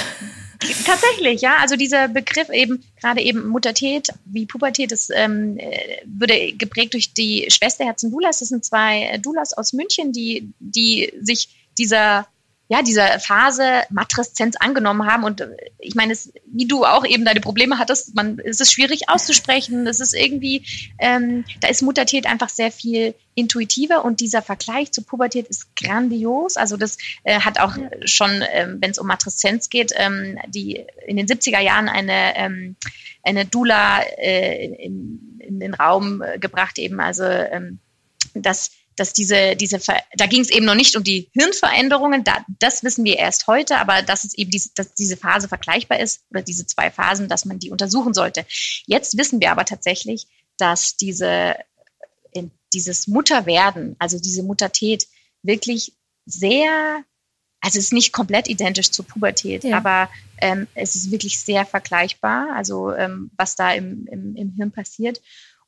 Tatsächlich, ja. Also dieser Begriff eben, gerade eben Muttertät, wie Pubertät, das ähm, äh, wurde geprägt durch die Schwesterherzen Dulas. Das sind zwei Dulas aus München, die, die sich dieser ja, dieser Phase Matreszenz angenommen haben. Und äh, ich meine, es, wie du auch eben deine Probleme hattest, man, es ist schwierig auszusprechen. Es ist irgendwie, ähm, da ist Muttertät einfach sehr viel intuitiver und dieser Vergleich zur Pubertät ist grandios. Also das äh, hat auch schon, ähm, wenn es um Matreszenz geht, ähm, die in den 70er Jahren eine, ähm, eine Dula äh, in, in den Raum äh, gebracht, eben also ähm, dass dass diese, diese, da ging es eben noch nicht um die Hirnveränderungen, da, das wissen wir erst heute, aber dass es eben diese, dass diese Phase vergleichbar ist oder diese zwei Phasen, dass man die untersuchen sollte. Jetzt wissen wir aber tatsächlich, dass diese, dieses Mutterwerden, also diese Muttertät wirklich sehr, also es ist nicht komplett identisch zur Pubertät, ja. aber ähm, es ist wirklich sehr vergleichbar, also ähm, was da im, im, im Hirn passiert.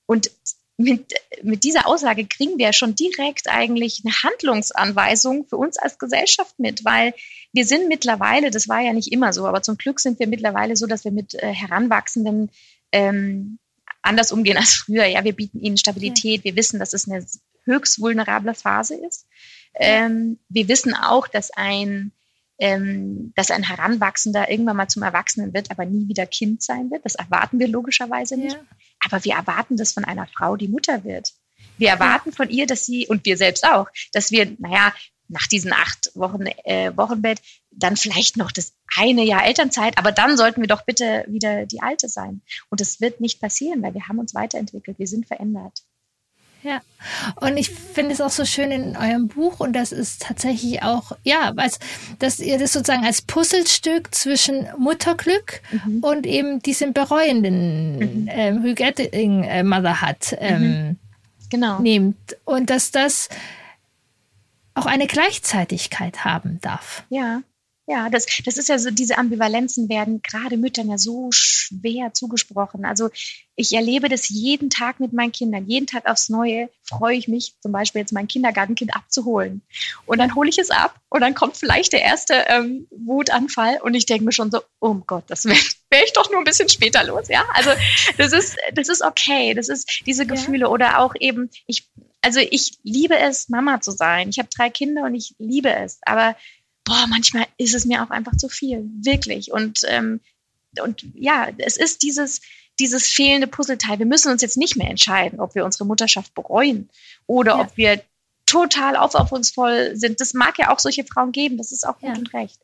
Und mit, mit dieser Aussage kriegen wir schon direkt eigentlich eine Handlungsanweisung für uns als Gesellschaft mit, weil wir sind mittlerweile, das war ja nicht immer so, aber zum Glück sind wir mittlerweile so, dass wir mit äh, Heranwachsenden ähm, anders umgehen als früher. Ja, wir bieten ihnen Stabilität. Wir wissen, dass es eine höchst vulnerable Phase ist. Ähm, wir wissen auch, dass ein ähm, dass ein Heranwachsender irgendwann mal zum Erwachsenen wird, aber nie wieder Kind sein wird. Das erwarten wir logischerweise nicht. Ja. Aber wir erwarten das von einer Frau, die Mutter wird. Wir erwarten von ihr, dass sie, und wir selbst auch, dass wir, naja, nach diesen acht Wochen äh, Wochenbett dann vielleicht noch das eine Jahr Elternzeit, aber dann sollten wir doch bitte wieder die alte sein. Und das wird nicht passieren, weil wir haben uns weiterentwickelt, wir sind verändert.
Ja, und ich finde es auch so schön in eurem Buch und das ist tatsächlich auch, ja, als, dass ihr das sozusagen als Puzzlestück zwischen Mutterglück mhm. und eben diesem bereuenden mhm. ähm, Regretting äh, Mother hat ähm, mhm. genau. nehmt und dass das auch eine Gleichzeitigkeit haben darf.
Ja, ja, das, das ist ja so, diese Ambivalenzen werden gerade Müttern ja so schwer zugesprochen. Also ich erlebe das jeden Tag mit meinen Kindern. Jeden Tag aufs Neue freue ich mich, zum Beispiel jetzt mein Kindergartenkind abzuholen. Und dann hole ich es ab und dann kommt vielleicht der erste ähm, Wutanfall und ich denke mir schon so, oh Gott, das wäre wär ich doch nur ein bisschen später los. Ja, also das ist, das ist okay. Das ist diese Gefühle ja. oder auch eben, ich, also ich liebe es, Mama zu sein. Ich habe drei Kinder und ich liebe es. Aber boah, manchmal ist es mir auch einfach zu viel, wirklich. Und, ähm, und ja, es ist dieses, dieses fehlende Puzzleteil. Wir müssen uns jetzt nicht mehr entscheiden, ob wir unsere Mutterschaft bereuen oder ja. ob wir total aufopferungsvoll sind. Das mag ja auch solche Frauen geben, das ist auch gut ja. und recht.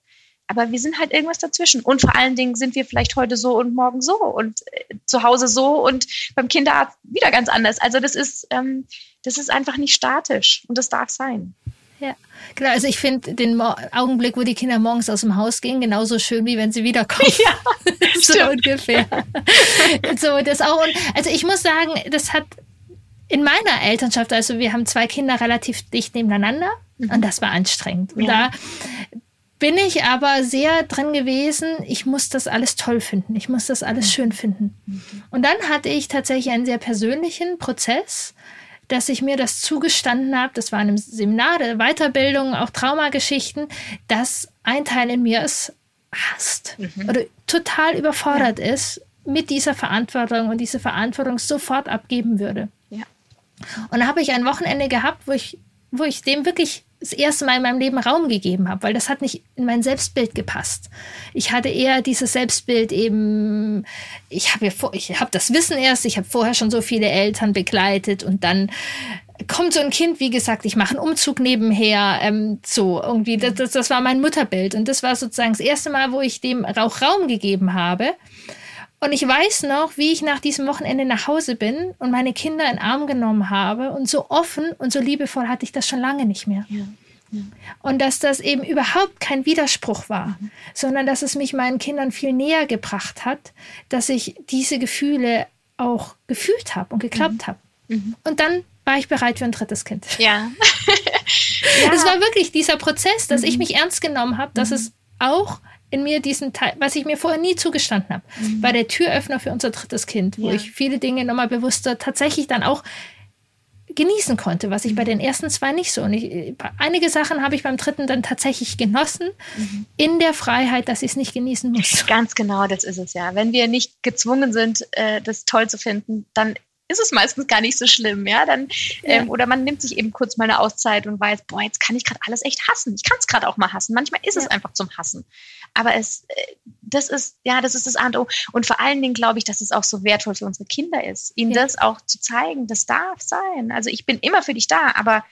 aber wir sind halt irgendwas dazwischen. Und vor allen Dingen sind wir vielleicht heute so und morgen so und äh, zu Hause so und beim Kinderarzt wieder ganz anders. Also das ist, ähm, das ist einfach nicht statisch und das darf sein.
Ja, genau. Also ich finde den Mo Augenblick, wo die Kinder morgens aus dem Haus gehen, genauso schön, wie wenn sie wiederkommen. Ja, so stimmt. ungefähr. so, das auch. also ich muss sagen, das hat in meiner Elternschaft, also wir haben zwei Kinder relativ dicht nebeneinander mhm. und das war anstrengend. Und ja. da bin ich aber sehr drin gewesen, ich muss das alles toll finden, ich muss das alles mhm. schön finden. Mhm. Und dann hatte ich tatsächlich einen sehr persönlichen Prozess, dass ich mir das zugestanden habe, das war in einem Seminar der Weiterbildung, auch Traumageschichten, dass ein Teil in mir es hasst mhm. oder total überfordert ja. ist mit dieser Verantwortung und diese Verantwortung sofort abgeben würde. Ja. Und da habe ich ein Wochenende gehabt, wo ich, wo ich dem wirklich das erste Mal in meinem Leben Raum gegeben habe, weil das hat nicht in mein Selbstbild gepasst. Ich hatte eher dieses Selbstbild eben, ich habe ich habe das Wissen erst, ich habe vorher schon so viele Eltern begleitet und dann kommt so ein Kind, wie gesagt, ich mache einen Umzug nebenher, ähm, so irgendwie, das, das, das war mein Mutterbild und das war sozusagen das erste Mal, wo ich dem auch Raum gegeben habe. Und ich weiß noch, wie ich nach diesem Wochenende nach Hause bin und meine Kinder in den Arm genommen habe. Und so offen und so liebevoll hatte ich das schon lange nicht mehr. Ja. Ja. Und dass das eben überhaupt kein Widerspruch war, mhm. sondern dass es mich meinen Kindern viel näher gebracht hat, dass ich diese Gefühle auch gefühlt habe und geglaubt mhm. habe. Mhm. Und dann war ich bereit für ein drittes Kind.
Ja.
Es ja. war wirklich dieser Prozess, dass ich mhm. mich ernst genommen habe, dass mhm. es auch in mir diesen Teil, was ich mir vorher nie zugestanden habe, mhm. war der Türöffner für unser drittes Kind, wo ja. ich viele Dinge nochmal bewusster tatsächlich dann auch genießen konnte, was ich bei den ersten zwei nicht so. Und ich, einige Sachen habe ich beim dritten dann tatsächlich genossen, mhm. in der Freiheit, dass ich es nicht genießen muss.
Ganz genau, das ist es ja. Wenn wir nicht gezwungen sind, äh, das toll zu finden, dann ist es meistens gar nicht so schlimm, ja. Dann, ähm, oder man nimmt sich eben kurz mal eine Auszeit und weiß, boah, jetzt kann ich gerade alles echt hassen. Ich kann es gerade auch mal hassen. Manchmal ist ja. es einfach zum Hassen. Aber es, äh, das ist, ja, das ist das A und O. Und vor allen Dingen glaube ich, dass es auch so wertvoll für unsere Kinder ist, ihnen ja. das auch zu zeigen. Das darf sein. Also ich bin immer für dich da, aber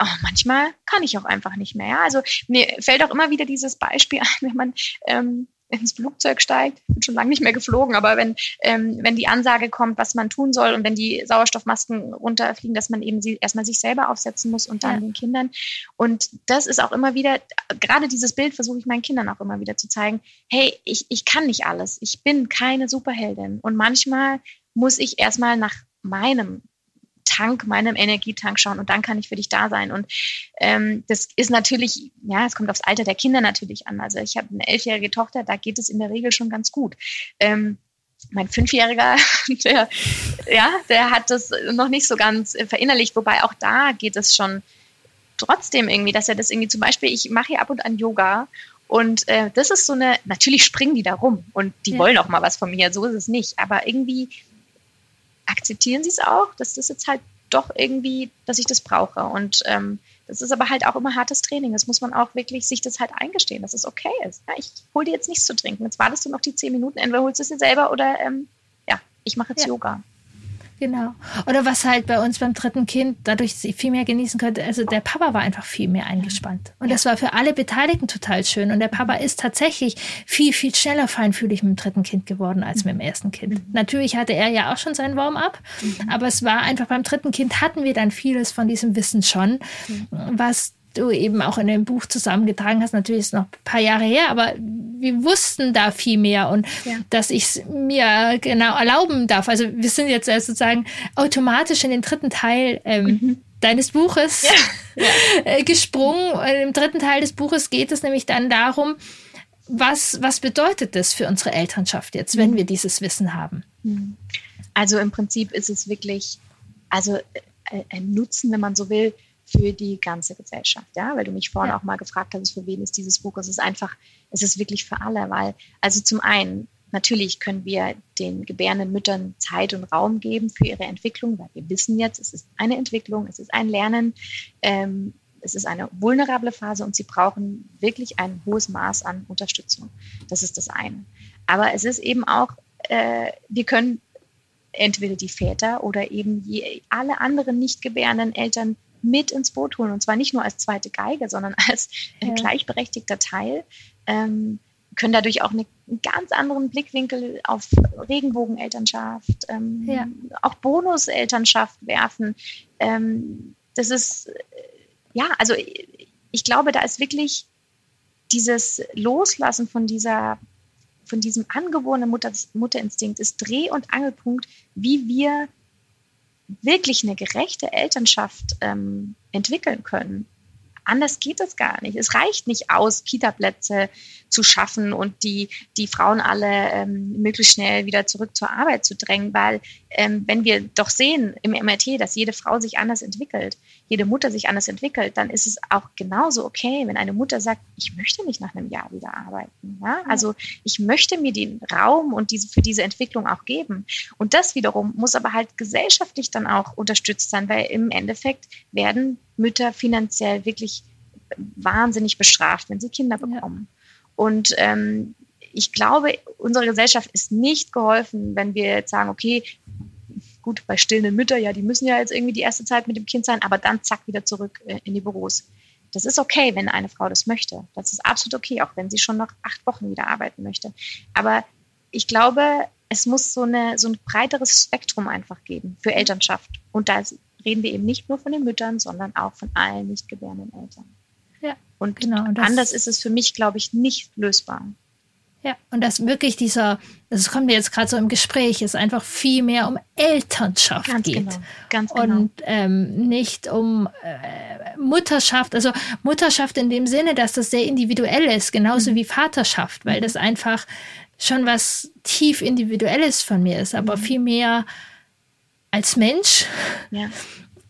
oh, manchmal kann ich auch einfach nicht mehr. Ja? Also mir fällt auch immer wieder dieses Beispiel ein, wenn man ähm, ins Flugzeug steigt, bin schon lange nicht mehr geflogen, aber wenn, ähm, wenn die Ansage kommt, was man tun soll und wenn die Sauerstoffmasken runterfliegen, dass man eben sie erstmal sich selber aufsetzen muss und dann ja. den Kindern. Und das ist auch immer wieder, gerade dieses Bild versuche ich meinen Kindern auch immer wieder zu zeigen, hey, ich, ich kann nicht alles. Ich bin keine Superheldin. Und manchmal muss ich erstmal nach meinem Tank, meinem Energietank schauen und dann kann ich für dich da sein. Und ähm, das ist natürlich, ja, es kommt aufs Alter der Kinder natürlich an. Also ich habe eine elfjährige Tochter, da geht es in der Regel schon ganz gut. Ähm, mein Fünfjähriger, der, ja, der hat das noch nicht so ganz verinnerlicht, wobei auch da geht es schon trotzdem irgendwie, dass er das irgendwie zum Beispiel, ich mache hier ab und an Yoga und äh, das ist so eine, natürlich springen die da rum und die ja. wollen auch mal was von mir, so ist es nicht, aber irgendwie akzeptieren sie es auch, dass das jetzt halt doch irgendwie, dass ich das brauche. Und ähm, das ist aber halt auch immer hartes Training. Das muss man auch wirklich sich das halt eingestehen, dass es okay ist. Ja, ich hole dir jetzt nichts zu trinken. Jetzt wartest du noch die zehn Minuten. Entweder holst du es dir selber oder ähm, ja, ich mache jetzt ja. Yoga.
Genau. Oder was halt bei uns beim dritten Kind dadurch sie viel mehr genießen könnte. Also der Papa war einfach viel mehr eingespannt. Und das war für alle Beteiligten total schön. Und der Papa ist tatsächlich viel, viel schneller feinfühlig mit dem dritten Kind geworden als mit dem ersten Kind. Mhm. Natürlich hatte er ja auch schon sein Warm-up, mhm. aber es war einfach beim dritten Kind hatten wir dann vieles von diesem Wissen schon, mhm. was du eben auch in dem Buch zusammengetragen hast. Natürlich ist es noch ein paar Jahre her, aber wir wussten da viel mehr und ja. dass ich es mir genau erlauben darf. Also wir sind jetzt sozusagen automatisch in den dritten Teil ähm, mhm. deines Buches ja. Ja. gesprungen. Im dritten Teil des Buches geht es nämlich dann darum, was, was bedeutet das für unsere Elternschaft jetzt, wenn mhm. wir dieses Wissen haben? Mhm.
Also im Prinzip ist es wirklich, also äh, ein Nutzen, wenn man so will, für die ganze Gesellschaft, ja, weil du mich vorhin ja. auch mal gefragt hast, für wen ist dieses Buch? Es ist einfach, es ist wirklich für alle, weil, also zum einen, natürlich können wir den gebärenden Müttern Zeit und Raum geben für ihre Entwicklung, weil wir wissen jetzt, es ist eine Entwicklung, es ist ein Lernen, ähm, es ist eine vulnerable Phase und sie brauchen wirklich ein hohes Maß an Unterstützung. Das ist das eine. Aber es ist eben auch, äh, wir können entweder die Väter oder eben je, alle anderen nicht gebärenden Eltern mit ins Boot holen. Und zwar nicht nur als zweite Geige, sondern als ja. gleichberechtigter Teil. Ähm, können dadurch auch eine, einen ganz anderen Blickwinkel auf Regenbogenelternschaft, ähm, ja. auch Bonuselternschaft werfen. Ähm, das ist, äh, ja, also ich glaube, da ist wirklich dieses Loslassen von dieser von diesem angeborenen Mutter, Mutterinstinkt ist Dreh- und Angelpunkt, wie wir wirklich eine gerechte Elternschaft ähm, entwickeln können. Anders geht es gar nicht. Es reicht nicht aus, Kita-Plätze zu schaffen und die, die Frauen alle ähm, möglichst schnell wieder zurück zur Arbeit zu drängen, weil ähm, wenn wir doch sehen im MRT, dass jede Frau sich anders entwickelt, jede Mutter sich anders entwickelt, dann ist es auch genauso okay, wenn eine Mutter sagt, ich möchte nicht nach einem Jahr wieder arbeiten. Ja? Also ich möchte mir den Raum und diese, für diese Entwicklung auch geben. Und das wiederum muss aber halt gesellschaftlich dann auch unterstützt sein, weil im Endeffekt werden Mütter finanziell wirklich wahnsinnig bestraft, wenn sie Kinder bekommen. Ja. Und ähm, ich glaube, unsere Gesellschaft ist nicht geholfen, wenn wir jetzt sagen, okay, gut, bei stillenden Müttern, ja, die müssen ja jetzt irgendwie die erste Zeit mit dem Kind sein, aber dann zack wieder zurück äh, in die Büros. Das ist okay, wenn eine Frau das möchte. Das ist absolut okay, auch wenn sie schon noch acht Wochen wieder arbeiten möchte. Aber ich glaube, es muss so, eine, so ein breiteres Spektrum einfach geben für Elternschaft. Und da reden wir eben nicht nur von den Müttern, sondern auch von allen nicht gebärenden Eltern. Ja, und genau, und anders ist es für mich, glaube ich, nicht lösbar.
Ja, und das wirklich dieser, das kommt mir jetzt gerade so im Gespräch, ist einfach viel mehr um Elternschaft ganz geht. Genau, ganz genau. Und ähm, nicht um äh, Mutterschaft, also Mutterschaft in dem Sinne, dass das sehr individuell ist, genauso mhm. wie Vaterschaft, weil das einfach schon was tief Individuelles von mir ist, aber mhm. viel mehr als Mensch. Ja.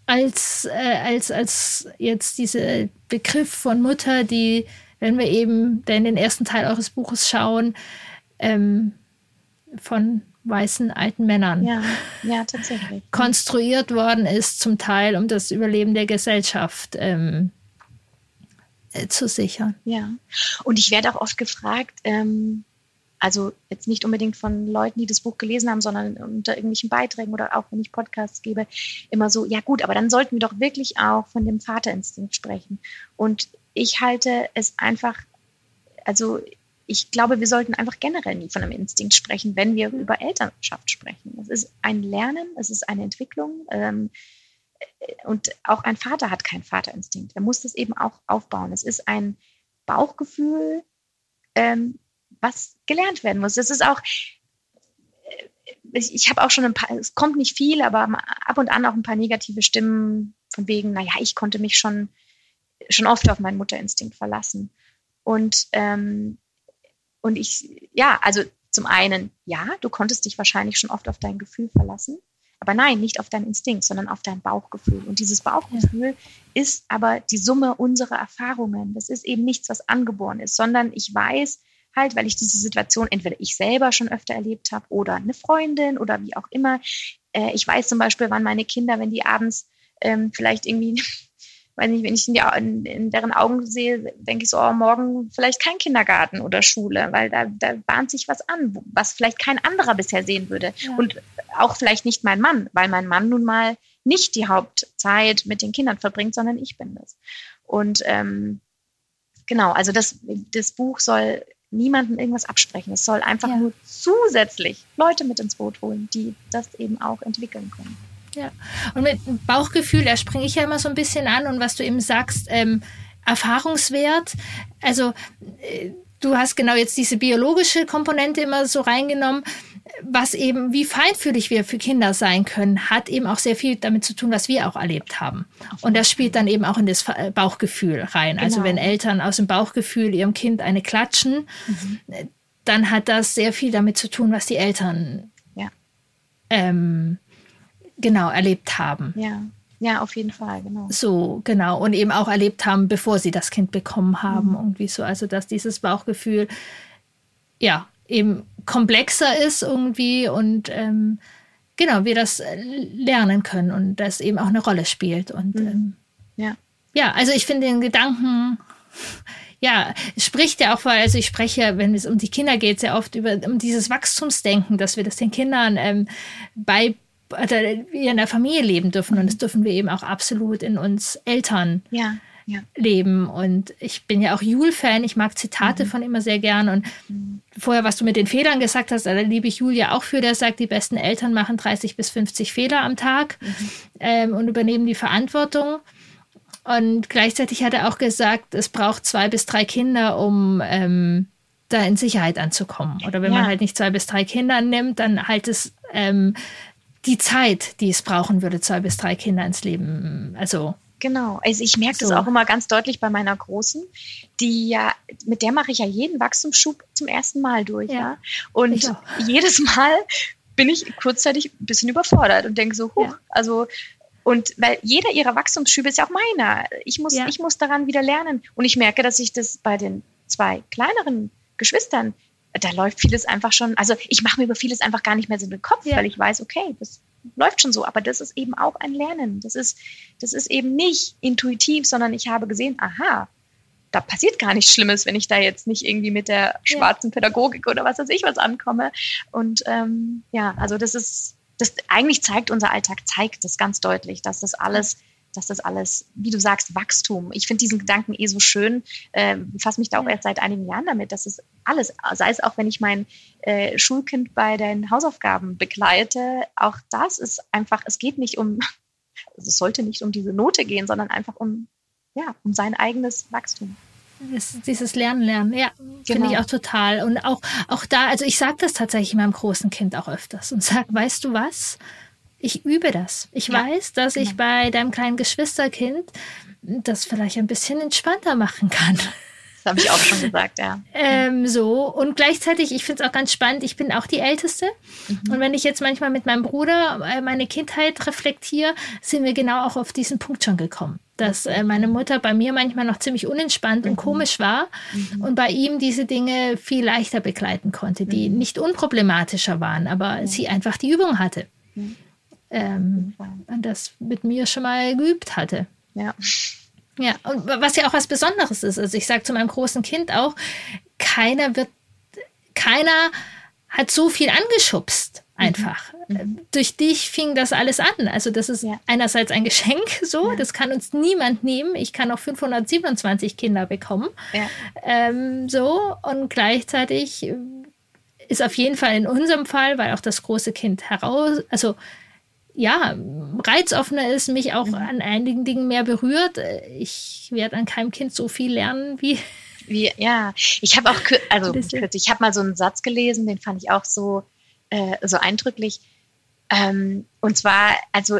Als, äh, als, als jetzt dieser Begriff von Mutter, die wenn wir eben in den ersten Teil eures Buches schauen, ähm, von weißen alten Männern
ja, ja, tatsächlich.
konstruiert worden ist, zum Teil, um das Überleben der Gesellschaft ähm, äh, zu sichern.
Ja, und ich werde auch oft gefragt, ähm, also jetzt nicht unbedingt von Leuten, die das Buch gelesen haben, sondern unter irgendwelchen Beiträgen oder auch wenn ich Podcasts gebe, immer so, ja gut, aber dann sollten wir doch wirklich auch von dem Vaterinstinkt sprechen. Und ich halte es einfach, also ich glaube, wir sollten einfach generell nie von einem Instinkt sprechen, wenn wir über Elternschaft sprechen. Es ist ein Lernen, es ist eine Entwicklung. Ähm, und auch ein Vater hat keinen Vaterinstinkt. Er muss das eben auch aufbauen. Es ist ein Bauchgefühl, ähm, was gelernt werden muss. Das ist auch, äh, ich, ich habe auch schon ein paar, es kommt nicht viel, aber ab und an auch ein paar negative Stimmen von wegen, naja, ich konnte mich schon schon oft auf meinen Mutterinstinkt verlassen. Und, ähm, und ich, ja, also zum einen, ja, du konntest dich wahrscheinlich schon oft auf dein Gefühl verlassen. Aber nein, nicht auf deinen Instinkt, sondern auf dein Bauchgefühl. Und dieses Bauchgefühl ja. ist aber die Summe unserer Erfahrungen. Das ist eben nichts, was angeboren ist, sondern ich weiß halt, weil ich diese Situation entweder ich selber schon öfter erlebt habe oder eine Freundin oder wie auch immer. Äh, ich weiß zum Beispiel, wann meine Kinder, wenn die abends ähm, vielleicht irgendwie weiß nicht, wenn ich in, die, in, in deren Augen sehe, denke ich so, oh, morgen vielleicht kein Kindergarten oder Schule, weil da, da bahnt sich was an, was vielleicht kein anderer bisher sehen würde. Ja. Und auch vielleicht nicht mein Mann, weil mein Mann nun mal nicht die Hauptzeit mit den Kindern verbringt, sondern ich bin das. Und ähm, genau, also das, das Buch soll niemandem irgendwas absprechen. Es soll einfach ja. nur zusätzlich Leute mit ins Boot holen, die das eben auch entwickeln können.
Ja, und mit Bauchgefühl, da springe ich ja immer so ein bisschen an und was du eben sagst, ähm, Erfahrungswert. Also äh, du hast genau jetzt diese biologische Komponente immer so reingenommen, was eben, wie feinfühlig wir für Kinder sein können, hat eben auch sehr viel damit zu tun, was wir auch erlebt haben. Und das spielt dann eben auch in das äh, Bauchgefühl rein. Also genau. Also wenn Eltern aus dem Bauchgefühl ihrem Kind eine klatschen, mhm. dann hat das sehr viel damit zu tun, was die Eltern ja. ähm, genau erlebt haben.
Ja. Ja, auf jeden Fall, genau.
So, genau. Und eben auch erlebt haben, bevor sie das Kind bekommen haben. Mhm. Irgendwie so. Also, dass dieses Bauchgefühl, ja, eben komplexer ist irgendwie und ähm, genau, wir das lernen können und das eben auch eine Rolle spielt. Und mhm. ähm, ja. ja, also ich finde den Gedanken, ja, spricht ja auch, weil, also ich spreche, wenn es um die Kinder geht, sehr oft über um dieses Wachstumsdenken, dass wir das den Kindern ähm, bei wir in der Familie leben dürfen. Und das dürfen wir eben auch absolut in uns Eltern
ja, ja.
leben. Und ich bin ja auch Jule-Fan. Ich mag Zitate mhm. von immer sehr gern. Und mhm. vorher, was du mit den Fehlern gesagt hast, da liebe ich Julia auch für, der sagt, die besten Eltern machen 30 bis 50 Fehler am Tag mhm. ähm, und übernehmen die Verantwortung. Und gleichzeitig hat er auch gesagt, es braucht zwei bis drei Kinder, um ähm, da in Sicherheit anzukommen. Oder wenn ja. man halt nicht zwei bis drei Kinder nimmt, dann halt es ähm, die Zeit, die es brauchen würde, zwei bis drei Kinder ins Leben. Also
Genau, also ich merke so. das auch immer ganz deutlich bei meiner Großen, die ja, mit der mache ich ja jeden Wachstumsschub zum ersten Mal durch, ja. ja? Und jedes Mal bin ich kurzzeitig ein bisschen überfordert und denke so, huch, ja. also und weil jeder ihrer Wachstumsschübe ist ja auch meiner. Ich muss, ja. ich muss daran wieder lernen. Und ich merke, dass ich das bei den zwei kleineren Geschwistern, da läuft vieles einfach schon, also ich mache mir über vieles einfach gar nicht mehr so den Kopf, ja. weil ich weiß, okay, das läuft schon so, aber das ist eben auch ein Lernen. Das ist, das ist eben nicht intuitiv, sondern ich habe gesehen, aha, da passiert gar nichts Schlimmes, wenn ich da jetzt nicht irgendwie mit der schwarzen ja. Pädagogik oder was weiß ich was ankomme. Und ähm, ja, also das ist, das eigentlich zeigt unser Alltag, zeigt das ganz deutlich, dass das alles dass das alles, wie du sagst, Wachstum. Ich finde diesen Gedanken eh so schön. Äh, befasse mich da auch erst seit einigen Jahren damit, dass es alles, sei es auch, wenn ich mein äh, Schulkind bei den Hausaufgaben begleite, auch das ist einfach, es geht nicht um, also es sollte nicht um diese Note gehen, sondern einfach um, ja, um sein eigenes Wachstum.
dieses Lernen, Lernen, ja, genau. finde ich auch total. Und auch, auch da, also ich sage das tatsächlich meinem großen Kind auch öfters und sage, weißt du was? Ich übe das. Ich ja, weiß, dass genau. ich bei deinem kleinen Geschwisterkind das vielleicht ein bisschen entspannter machen kann.
Das habe ich auch schon gesagt, ja.
ähm, so, und gleichzeitig, ich finde es auch ganz spannend, ich bin auch die Älteste. Mhm. Und wenn ich jetzt manchmal mit meinem Bruder äh, meine Kindheit reflektiere, sind wir genau auch auf diesen Punkt schon gekommen. Dass äh, meine Mutter bei mir manchmal noch ziemlich unentspannt mhm. und komisch war mhm. und bei ihm diese Dinge viel leichter begleiten konnte, die mhm. nicht unproblematischer waren, aber sie einfach die Übung hatte. Mhm ähm, das mit mir schon mal geübt hatte.
Ja.
Ja, und was ja auch was Besonderes ist. Also ich sage zu meinem großen Kind auch, keiner wird, keiner hat so viel angeschubst einfach. Mhm. mhm. Durch dich fing das alles an. Also das ist ja. einerseits ein Geschenk, so, ja. das kann uns niemand nehmen. Ich kann auch 527 Kinder bekommen. Ja. Ähm, so, und gleichzeitig ist auf jeden Fall in unserem Fall, weil auch das große Kind heraus, also ja, reizoffener ist, mich auch mhm. an einigen Dingen mehr berührt. Ich werde an keinem Kind so viel lernen wie.
wie ja, ich habe auch, also ich habe mal so einen Satz gelesen, den fand ich auch so, äh, so eindrücklich. Ähm, und zwar, also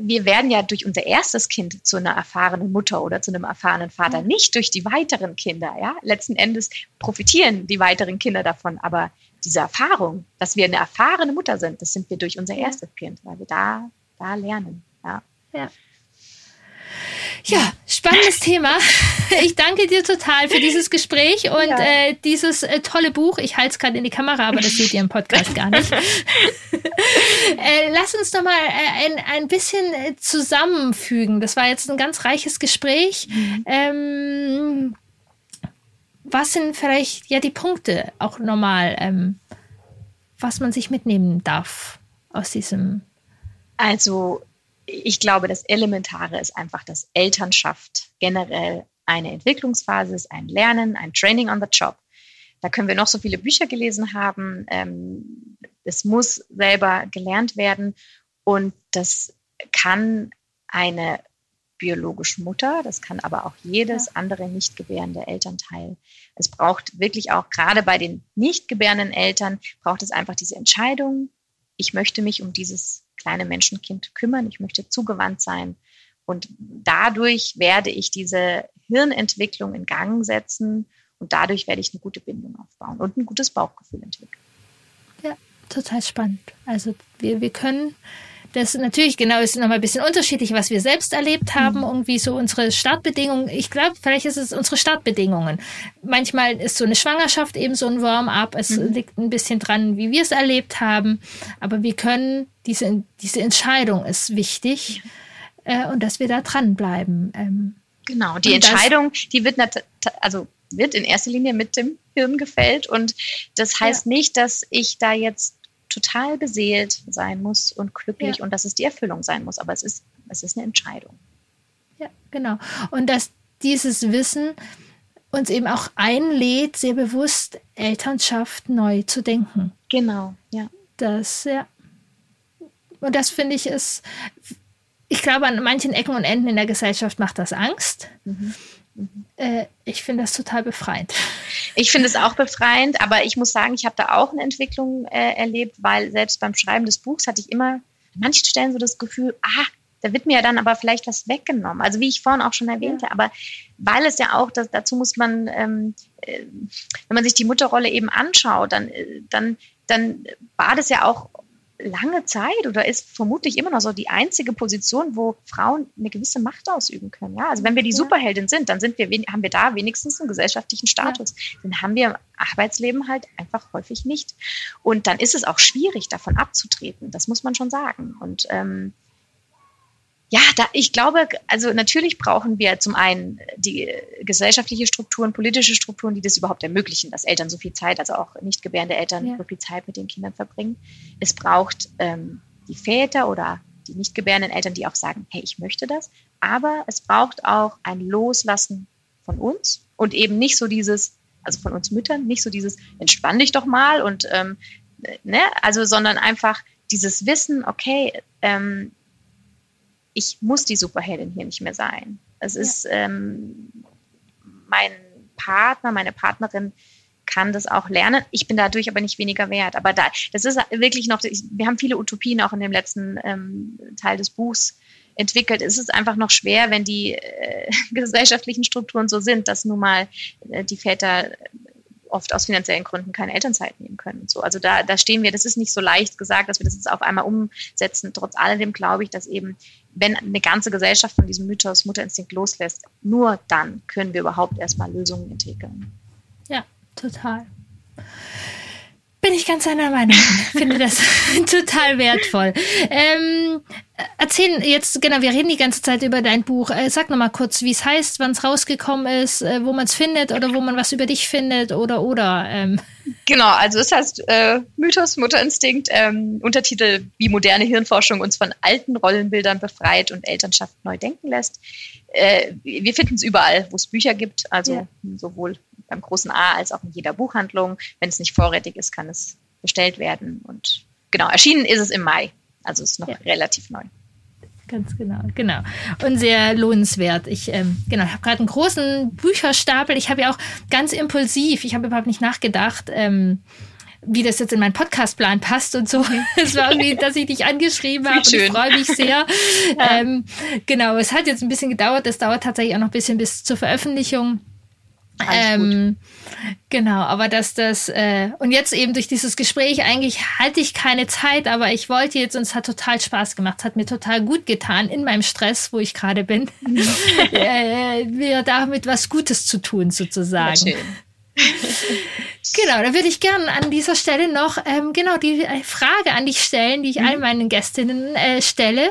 wir werden ja durch unser erstes Kind zu einer erfahrenen Mutter oder zu einem erfahrenen Vater, mhm. nicht durch die weiteren Kinder. Ja, letzten Endes profitieren die weiteren Kinder davon, aber diese Erfahrung, dass wir eine erfahrene Mutter sind, das sind wir durch unser erstes Kind, weil wir da, da lernen. Ja.
ja. Ja, spannendes Thema. Ich danke dir total für dieses Gespräch und ja. äh, dieses äh, tolle Buch. Ich halte es gerade in die Kamera, aber das seht ihr im Podcast gar nicht. äh, lass uns doch mal äh, ein, ein bisschen äh, zusammenfügen. Das war jetzt ein ganz reiches Gespräch. Mhm. Ähm, was sind vielleicht ja die Punkte auch normal, ähm, was man sich mitnehmen darf aus diesem?
Also ich glaube, das Elementare ist einfach, dass Elternschaft generell eine Entwicklungsphase ist, ein Lernen, ein Training on the Job. Da können wir noch so viele Bücher gelesen haben. Ähm, es muss selber gelernt werden und das kann eine biologische Mutter, das kann aber auch jedes ja. andere nicht gebärende Elternteil. Es braucht wirklich auch, gerade bei den nicht gebärenden Eltern, braucht es einfach diese Entscheidung, ich möchte mich um dieses kleine Menschenkind kümmern, ich möchte zugewandt sein. Und dadurch werde ich diese Hirnentwicklung in Gang setzen und dadurch werde ich eine gute Bindung aufbauen und ein gutes Bauchgefühl entwickeln.
Ja, total spannend. Also wir, wir können das natürlich, genau, ist nochmal ein bisschen unterschiedlich, was wir selbst erlebt haben, mhm. irgendwie so unsere Startbedingungen. Ich glaube, vielleicht ist es unsere Startbedingungen. Manchmal ist so eine Schwangerschaft eben so ein Warm-up. Es mhm. liegt ein bisschen dran, wie wir es erlebt haben. Aber wir können, diese, diese Entscheidung ist wichtig äh, und dass wir da dranbleiben. Ähm,
genau, die Entscheidung, die wird, also wird in erster Linie mit dem Hirn gefällt. Und das heißt ja. nicht, dass ich da jetzt total beseelt sein muss und glücklich ja. und dass es die Erfüllung sein muss. Aber es ist, es ist eine Entscheidung.
Ja, genau. Und dass dieses Wissen uns eben auch einlädt, sehr bewusst Elternschaft neu zu denken.
Genau, ja.
Das, ja. Und das finde ich ist, ich glaube, an manchen Ecken und Enden in der Gesellschaft macht das Angst. Mhm. Mhm. Äh, ich finde das total befreiend.
Ich finde es auch befreiend, aber ich muss sagen, ich habe da auch eine Entwicklung äh, erlebt, weil selbst beim Schreiben des Buchs hatte ich immer an manchen Stellen so das Gefühl, ah, da wird mir ja dann aber vielleicht was weggenommen. Also wie ich vorhin auch schon erwähnte, ja. aber weil es ja auch, das, dazu muss man, ähm, äh, wenn man sich die Mutterrolle eben anschaut, dann, äh, dann, dann war das ja auch lange Zeit oder ist vermutlich immer noch so die einzige Position, wo Frauen eine gewisse Macht ausüben können. Ja, also wenn wir die. Superheldin sind, dann sind wir, haben wir da wenigstens einen gesellschaftlichen Status. Ja. Den haben wir im Arbeitsleben halt einfach häufig nicht. Und dann ist es auch schwierig, davon abzutreten. Das muss man schon sagen. Und ähm, ja, da, ich glaube, also natürlich brauchen wir zum einen die gesellschaftliche Strukturen, politische Strukturen, die das überhaupt ermöglichen, dass Eltern so viel Zeit, also auch nicht gebärende Eltern ja. so viel Zeit mit den Kindern verbringen. Es braucht ähm, die Väter oder die nicht gebärenden Eltern, die auch sagen, hey, ich möchte das. Aber es braucht auch ein Loslassen von uns und eben nicht so dieses, also von uns Müttern, nicht so dieses, entspann dich doch mal und ähm, ne, also, sondern einfach dieses Wissen, okay, ähm, ich muss die Superheldin hier nicht mehr sein. Es ja. ist ähm, mein Partner, meine Partnerin kann das auch lernen. Ich bin dadurch aber nicht weniger wert. Aber da, das ist wirklich noch, wir haben viele Utopien auch in dem letzten ähm, Teil des Buchs entwickelt. Es ist einfach noch schwer, wenn die äh, gesellschaftlichen Strukturen so sind, dass nun mal äh, die Väter oft aus finanziellen Gründen keine Elternzeit nehmen können. Und so. Also da, da stehen wir, das ist nicht so leicht gesagt, dass wir das jetzt auf einmal umsetzen. Trotz alledem glaube ich, dass eben, wenn eine ganze Gesellschaft von diesem Mythos Mutterinstinkt loslässt, nur dann können wir überhaupt erstmal Lösungen entwickeln.
Ja, total. Bin ich ganz einer Meinung. Finde das total wertvoll. Ähm, erzähl jetzt, genau, wir reden die ganze Zeit über dein Buch. Äh, sag nochmal kurz, wie es heißt, wann es rausgekommen ist, äh, wo man es findet oder wo man was über dich findet oder oder. Ähm.
Genau, also es heißt äh, Mythos, Mutterinstinkt, ähm, Untertitel, wie moderne Hirnforschung uns von alten Rollenbildern befreit und Elternschaft neu denken lässt. Äh, wir finden es überall, wo es Bücher gibt, also ja. sowohl beim großen A als auch in jeder Buchhandlung. Wenn es nicht vorrätig ist, kann es bestellt werden. Und genau, erschienen ist es im Mai. Also ist noch ja. relativ neu.
Ganz genau, genau. Und sehr lohnenswert. Ich ähm, genau, habe gerade einen großen Bücherstapel. Ich habe ja auch ganz impulsiv, ich habe überhaupt nicht nachgedacht, ähm, wie das jetzt in meinen Podcastplan passt und so. Es war irgendwie, dass ich dich angeschrieben habe. Und ich freue mich sehr. Ja. Ähm, genau, es hat jetzt ein bisschen gedauert. Es dauert tatsächlich auch noch ein bisschen bis zur Veröffentlichung. Ähm, genau, aber dass das äh, und jetzt eben durch dieses Gespräch eigentlich hatte ich keine Zeit, aber ich wollte jetzt und es hat total Spaß gemacht, hat mir total gut getan in meinem Stress, wo ich gerade bin, äh, mir damit was Gutes zu tun sozusagen. Ja. Genau, da würde ich gerne an dieser Stelle noch ähm, genau die äh, Frage an dich stellen, die ich mhm. allen meinen Gästinnen äh, stelle.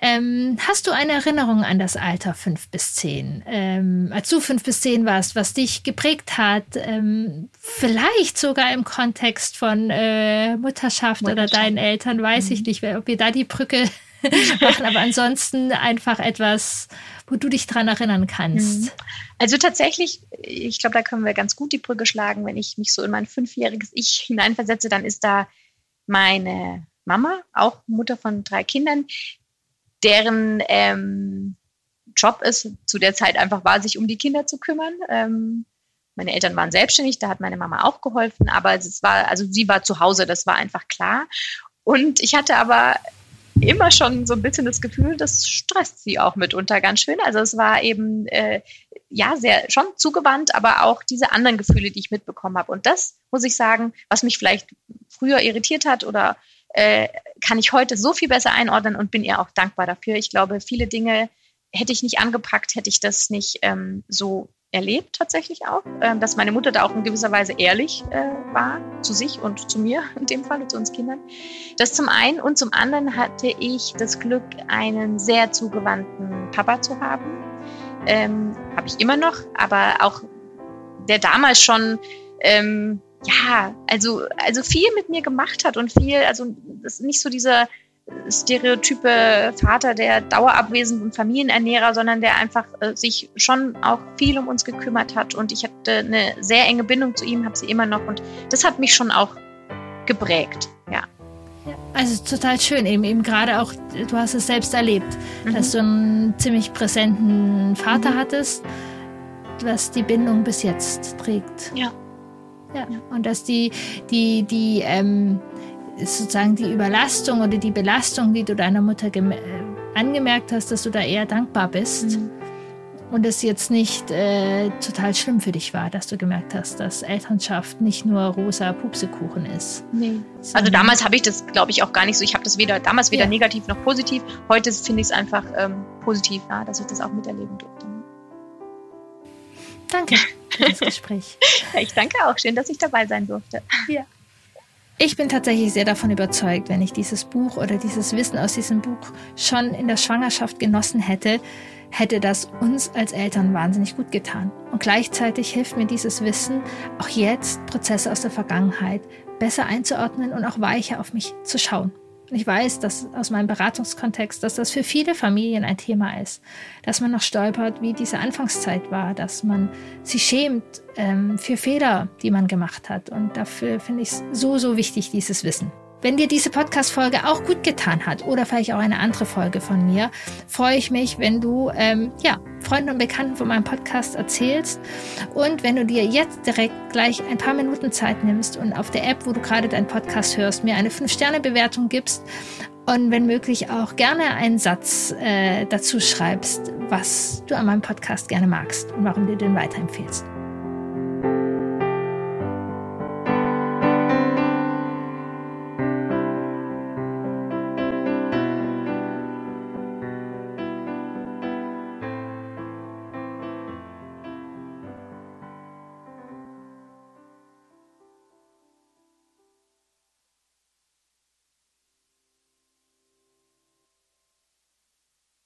Ähm, hast du eine Erinnerung an das Alter fünf bis zehn, ähm, als du fünf bis zehn warst, was dich geprägt hat? Ähm, vielleicht sogar im Kontext von äh, Mutterschaft, Mutterschaft, oder deinen Eltern, weiß mhm. ich nicht, ob wir da die Brücke machen, aber ansonsten einfach etwas, wo du dich dran erinnern kannst. Mhm.
Also tatsächlich, ich glaube, da können wir ganz gut die Brücke schlagen. Wenn ich mich so in mein fünfjähriges Ich hineinversetze, dann ist da meine Mama, auch Mutter von drei Kindern, deren ähm, Job es zu der Zeit einfach war, sich um die Kinder zu kümmern. Ähm, meine Eltern waren selbstständig, da hat meine Mama auch geholfen, aber es war, also sie war zu Hause, das war einfach klar. Und ich hatte aber immer schon so ein bisschen das Gefühl, das stresst sie auch mitunter ganz schön. Also es war eben äh, ja sehr schon zugewandt, aber auch diese anderen Gefühle, die ich mitbekommen habe. Und das muss ich sagen, was mich vielleicht früher irritiert hat oder äh, kann ich heute so viel besser einordnen und bin ihr auch dankbar dafür. Ich glaube, viele Dinge hätte ich nicht angepackt, hätte ich das nicht ähm, so erlebt tatsächlich auch, äh, dass meine Mutter da auch in gewisser Weise ehrlich äh, war zu sich und zu mir in dem Fall, zu uns Kindern. Das zum einen und zum anderen hatte ich das Glück, einen sehr zugewandten Papa zu haben. Ähm, Habe ich immer noch, aber auch der damals schon ähm, ja, also, also viel mit mir gemacht hat und viel, also das ist nicht so dieser stereotype Vater, der dauerabwesend und Familienernährer, sondern der einfach äh, sich schon auch viel um uns gekümmert hat. Und ich hatte eine sehr enge Bindung zu ihm, habe sie immer noch. Und das hat mich schon auch geprägt, ja.
Also total schön, eben, eben gerade auch, du hast es selbst erlebt, mhm. dass du einen ziemlich präsenten Vater mhm. hattest, was die Bindung bis jetzt trägt.
Ja.
Ja, und dass die, die, die, ähm, sozusagen die Überlastung oder die Belastung, die du deiner Mutter äh, angemerkt hast, dass du da eher dankbar bist. Mhm. Und es jetzt nicht äh, total schlimm für dich war, dass du gemerkt hast, dass Elternschaft nicht nur rosa Pupsekuchen ist.
Nee. Also damals habe ich das, glaube ich, auch gar nicht so. Ich habe das weder damals weder ja. negativ noch positiv. Heute finde ich es einfach ähm, positiv, ja, dass ich das auch miterleben durfte.
Danke für das Gespräch.
ja, ich danke auch. Schön, dass ich dabei sein durfte.
Ja. Ich bin tatsächlich sehr davon überzeugt, wenn ich dieses Buch oder dieses Wissen aus diesem Buch schon in der Schwangerschaft genossen hätte, hätte das uns als Eltern wahnsinnig gut getan. Und gleichzeitig hilft mir dieses Wissen, auch jetzt Prozesse aus der Vergangenheit besser einzuordnen und auch weicher auf mich zu schauen. Ich weiß, dass aus meinem Beratungskontext, dass das für viele Familien ein Thema ist, dass man noch stolpert, wie diese Anfangszeit war, dass man sich schämt ähm, für Fehler, die man gemacht hat. Und dafür finde ich es so, so wichtig, dieses Wissen. Wenn dir diese Podcast-Folge auch gut getan hat oder vielleicht auch eine andere Folge von mir, freue ich mich, wenn du ähm, ja, Freunden und Bekannten von meinem Podcast erzählst und wenn du dir jetzt direkt gleich ein paar Minuten Zeit nimmst und auf der App, wo du gerade deinen Podcast hörst, mir eine 5-Sterne-Bewertung gibst und wenn möglich auch gerne einen Satz äh, dazu schreibst, was du an meinem Podcast gerne magst und warum du den weiterempfehlst.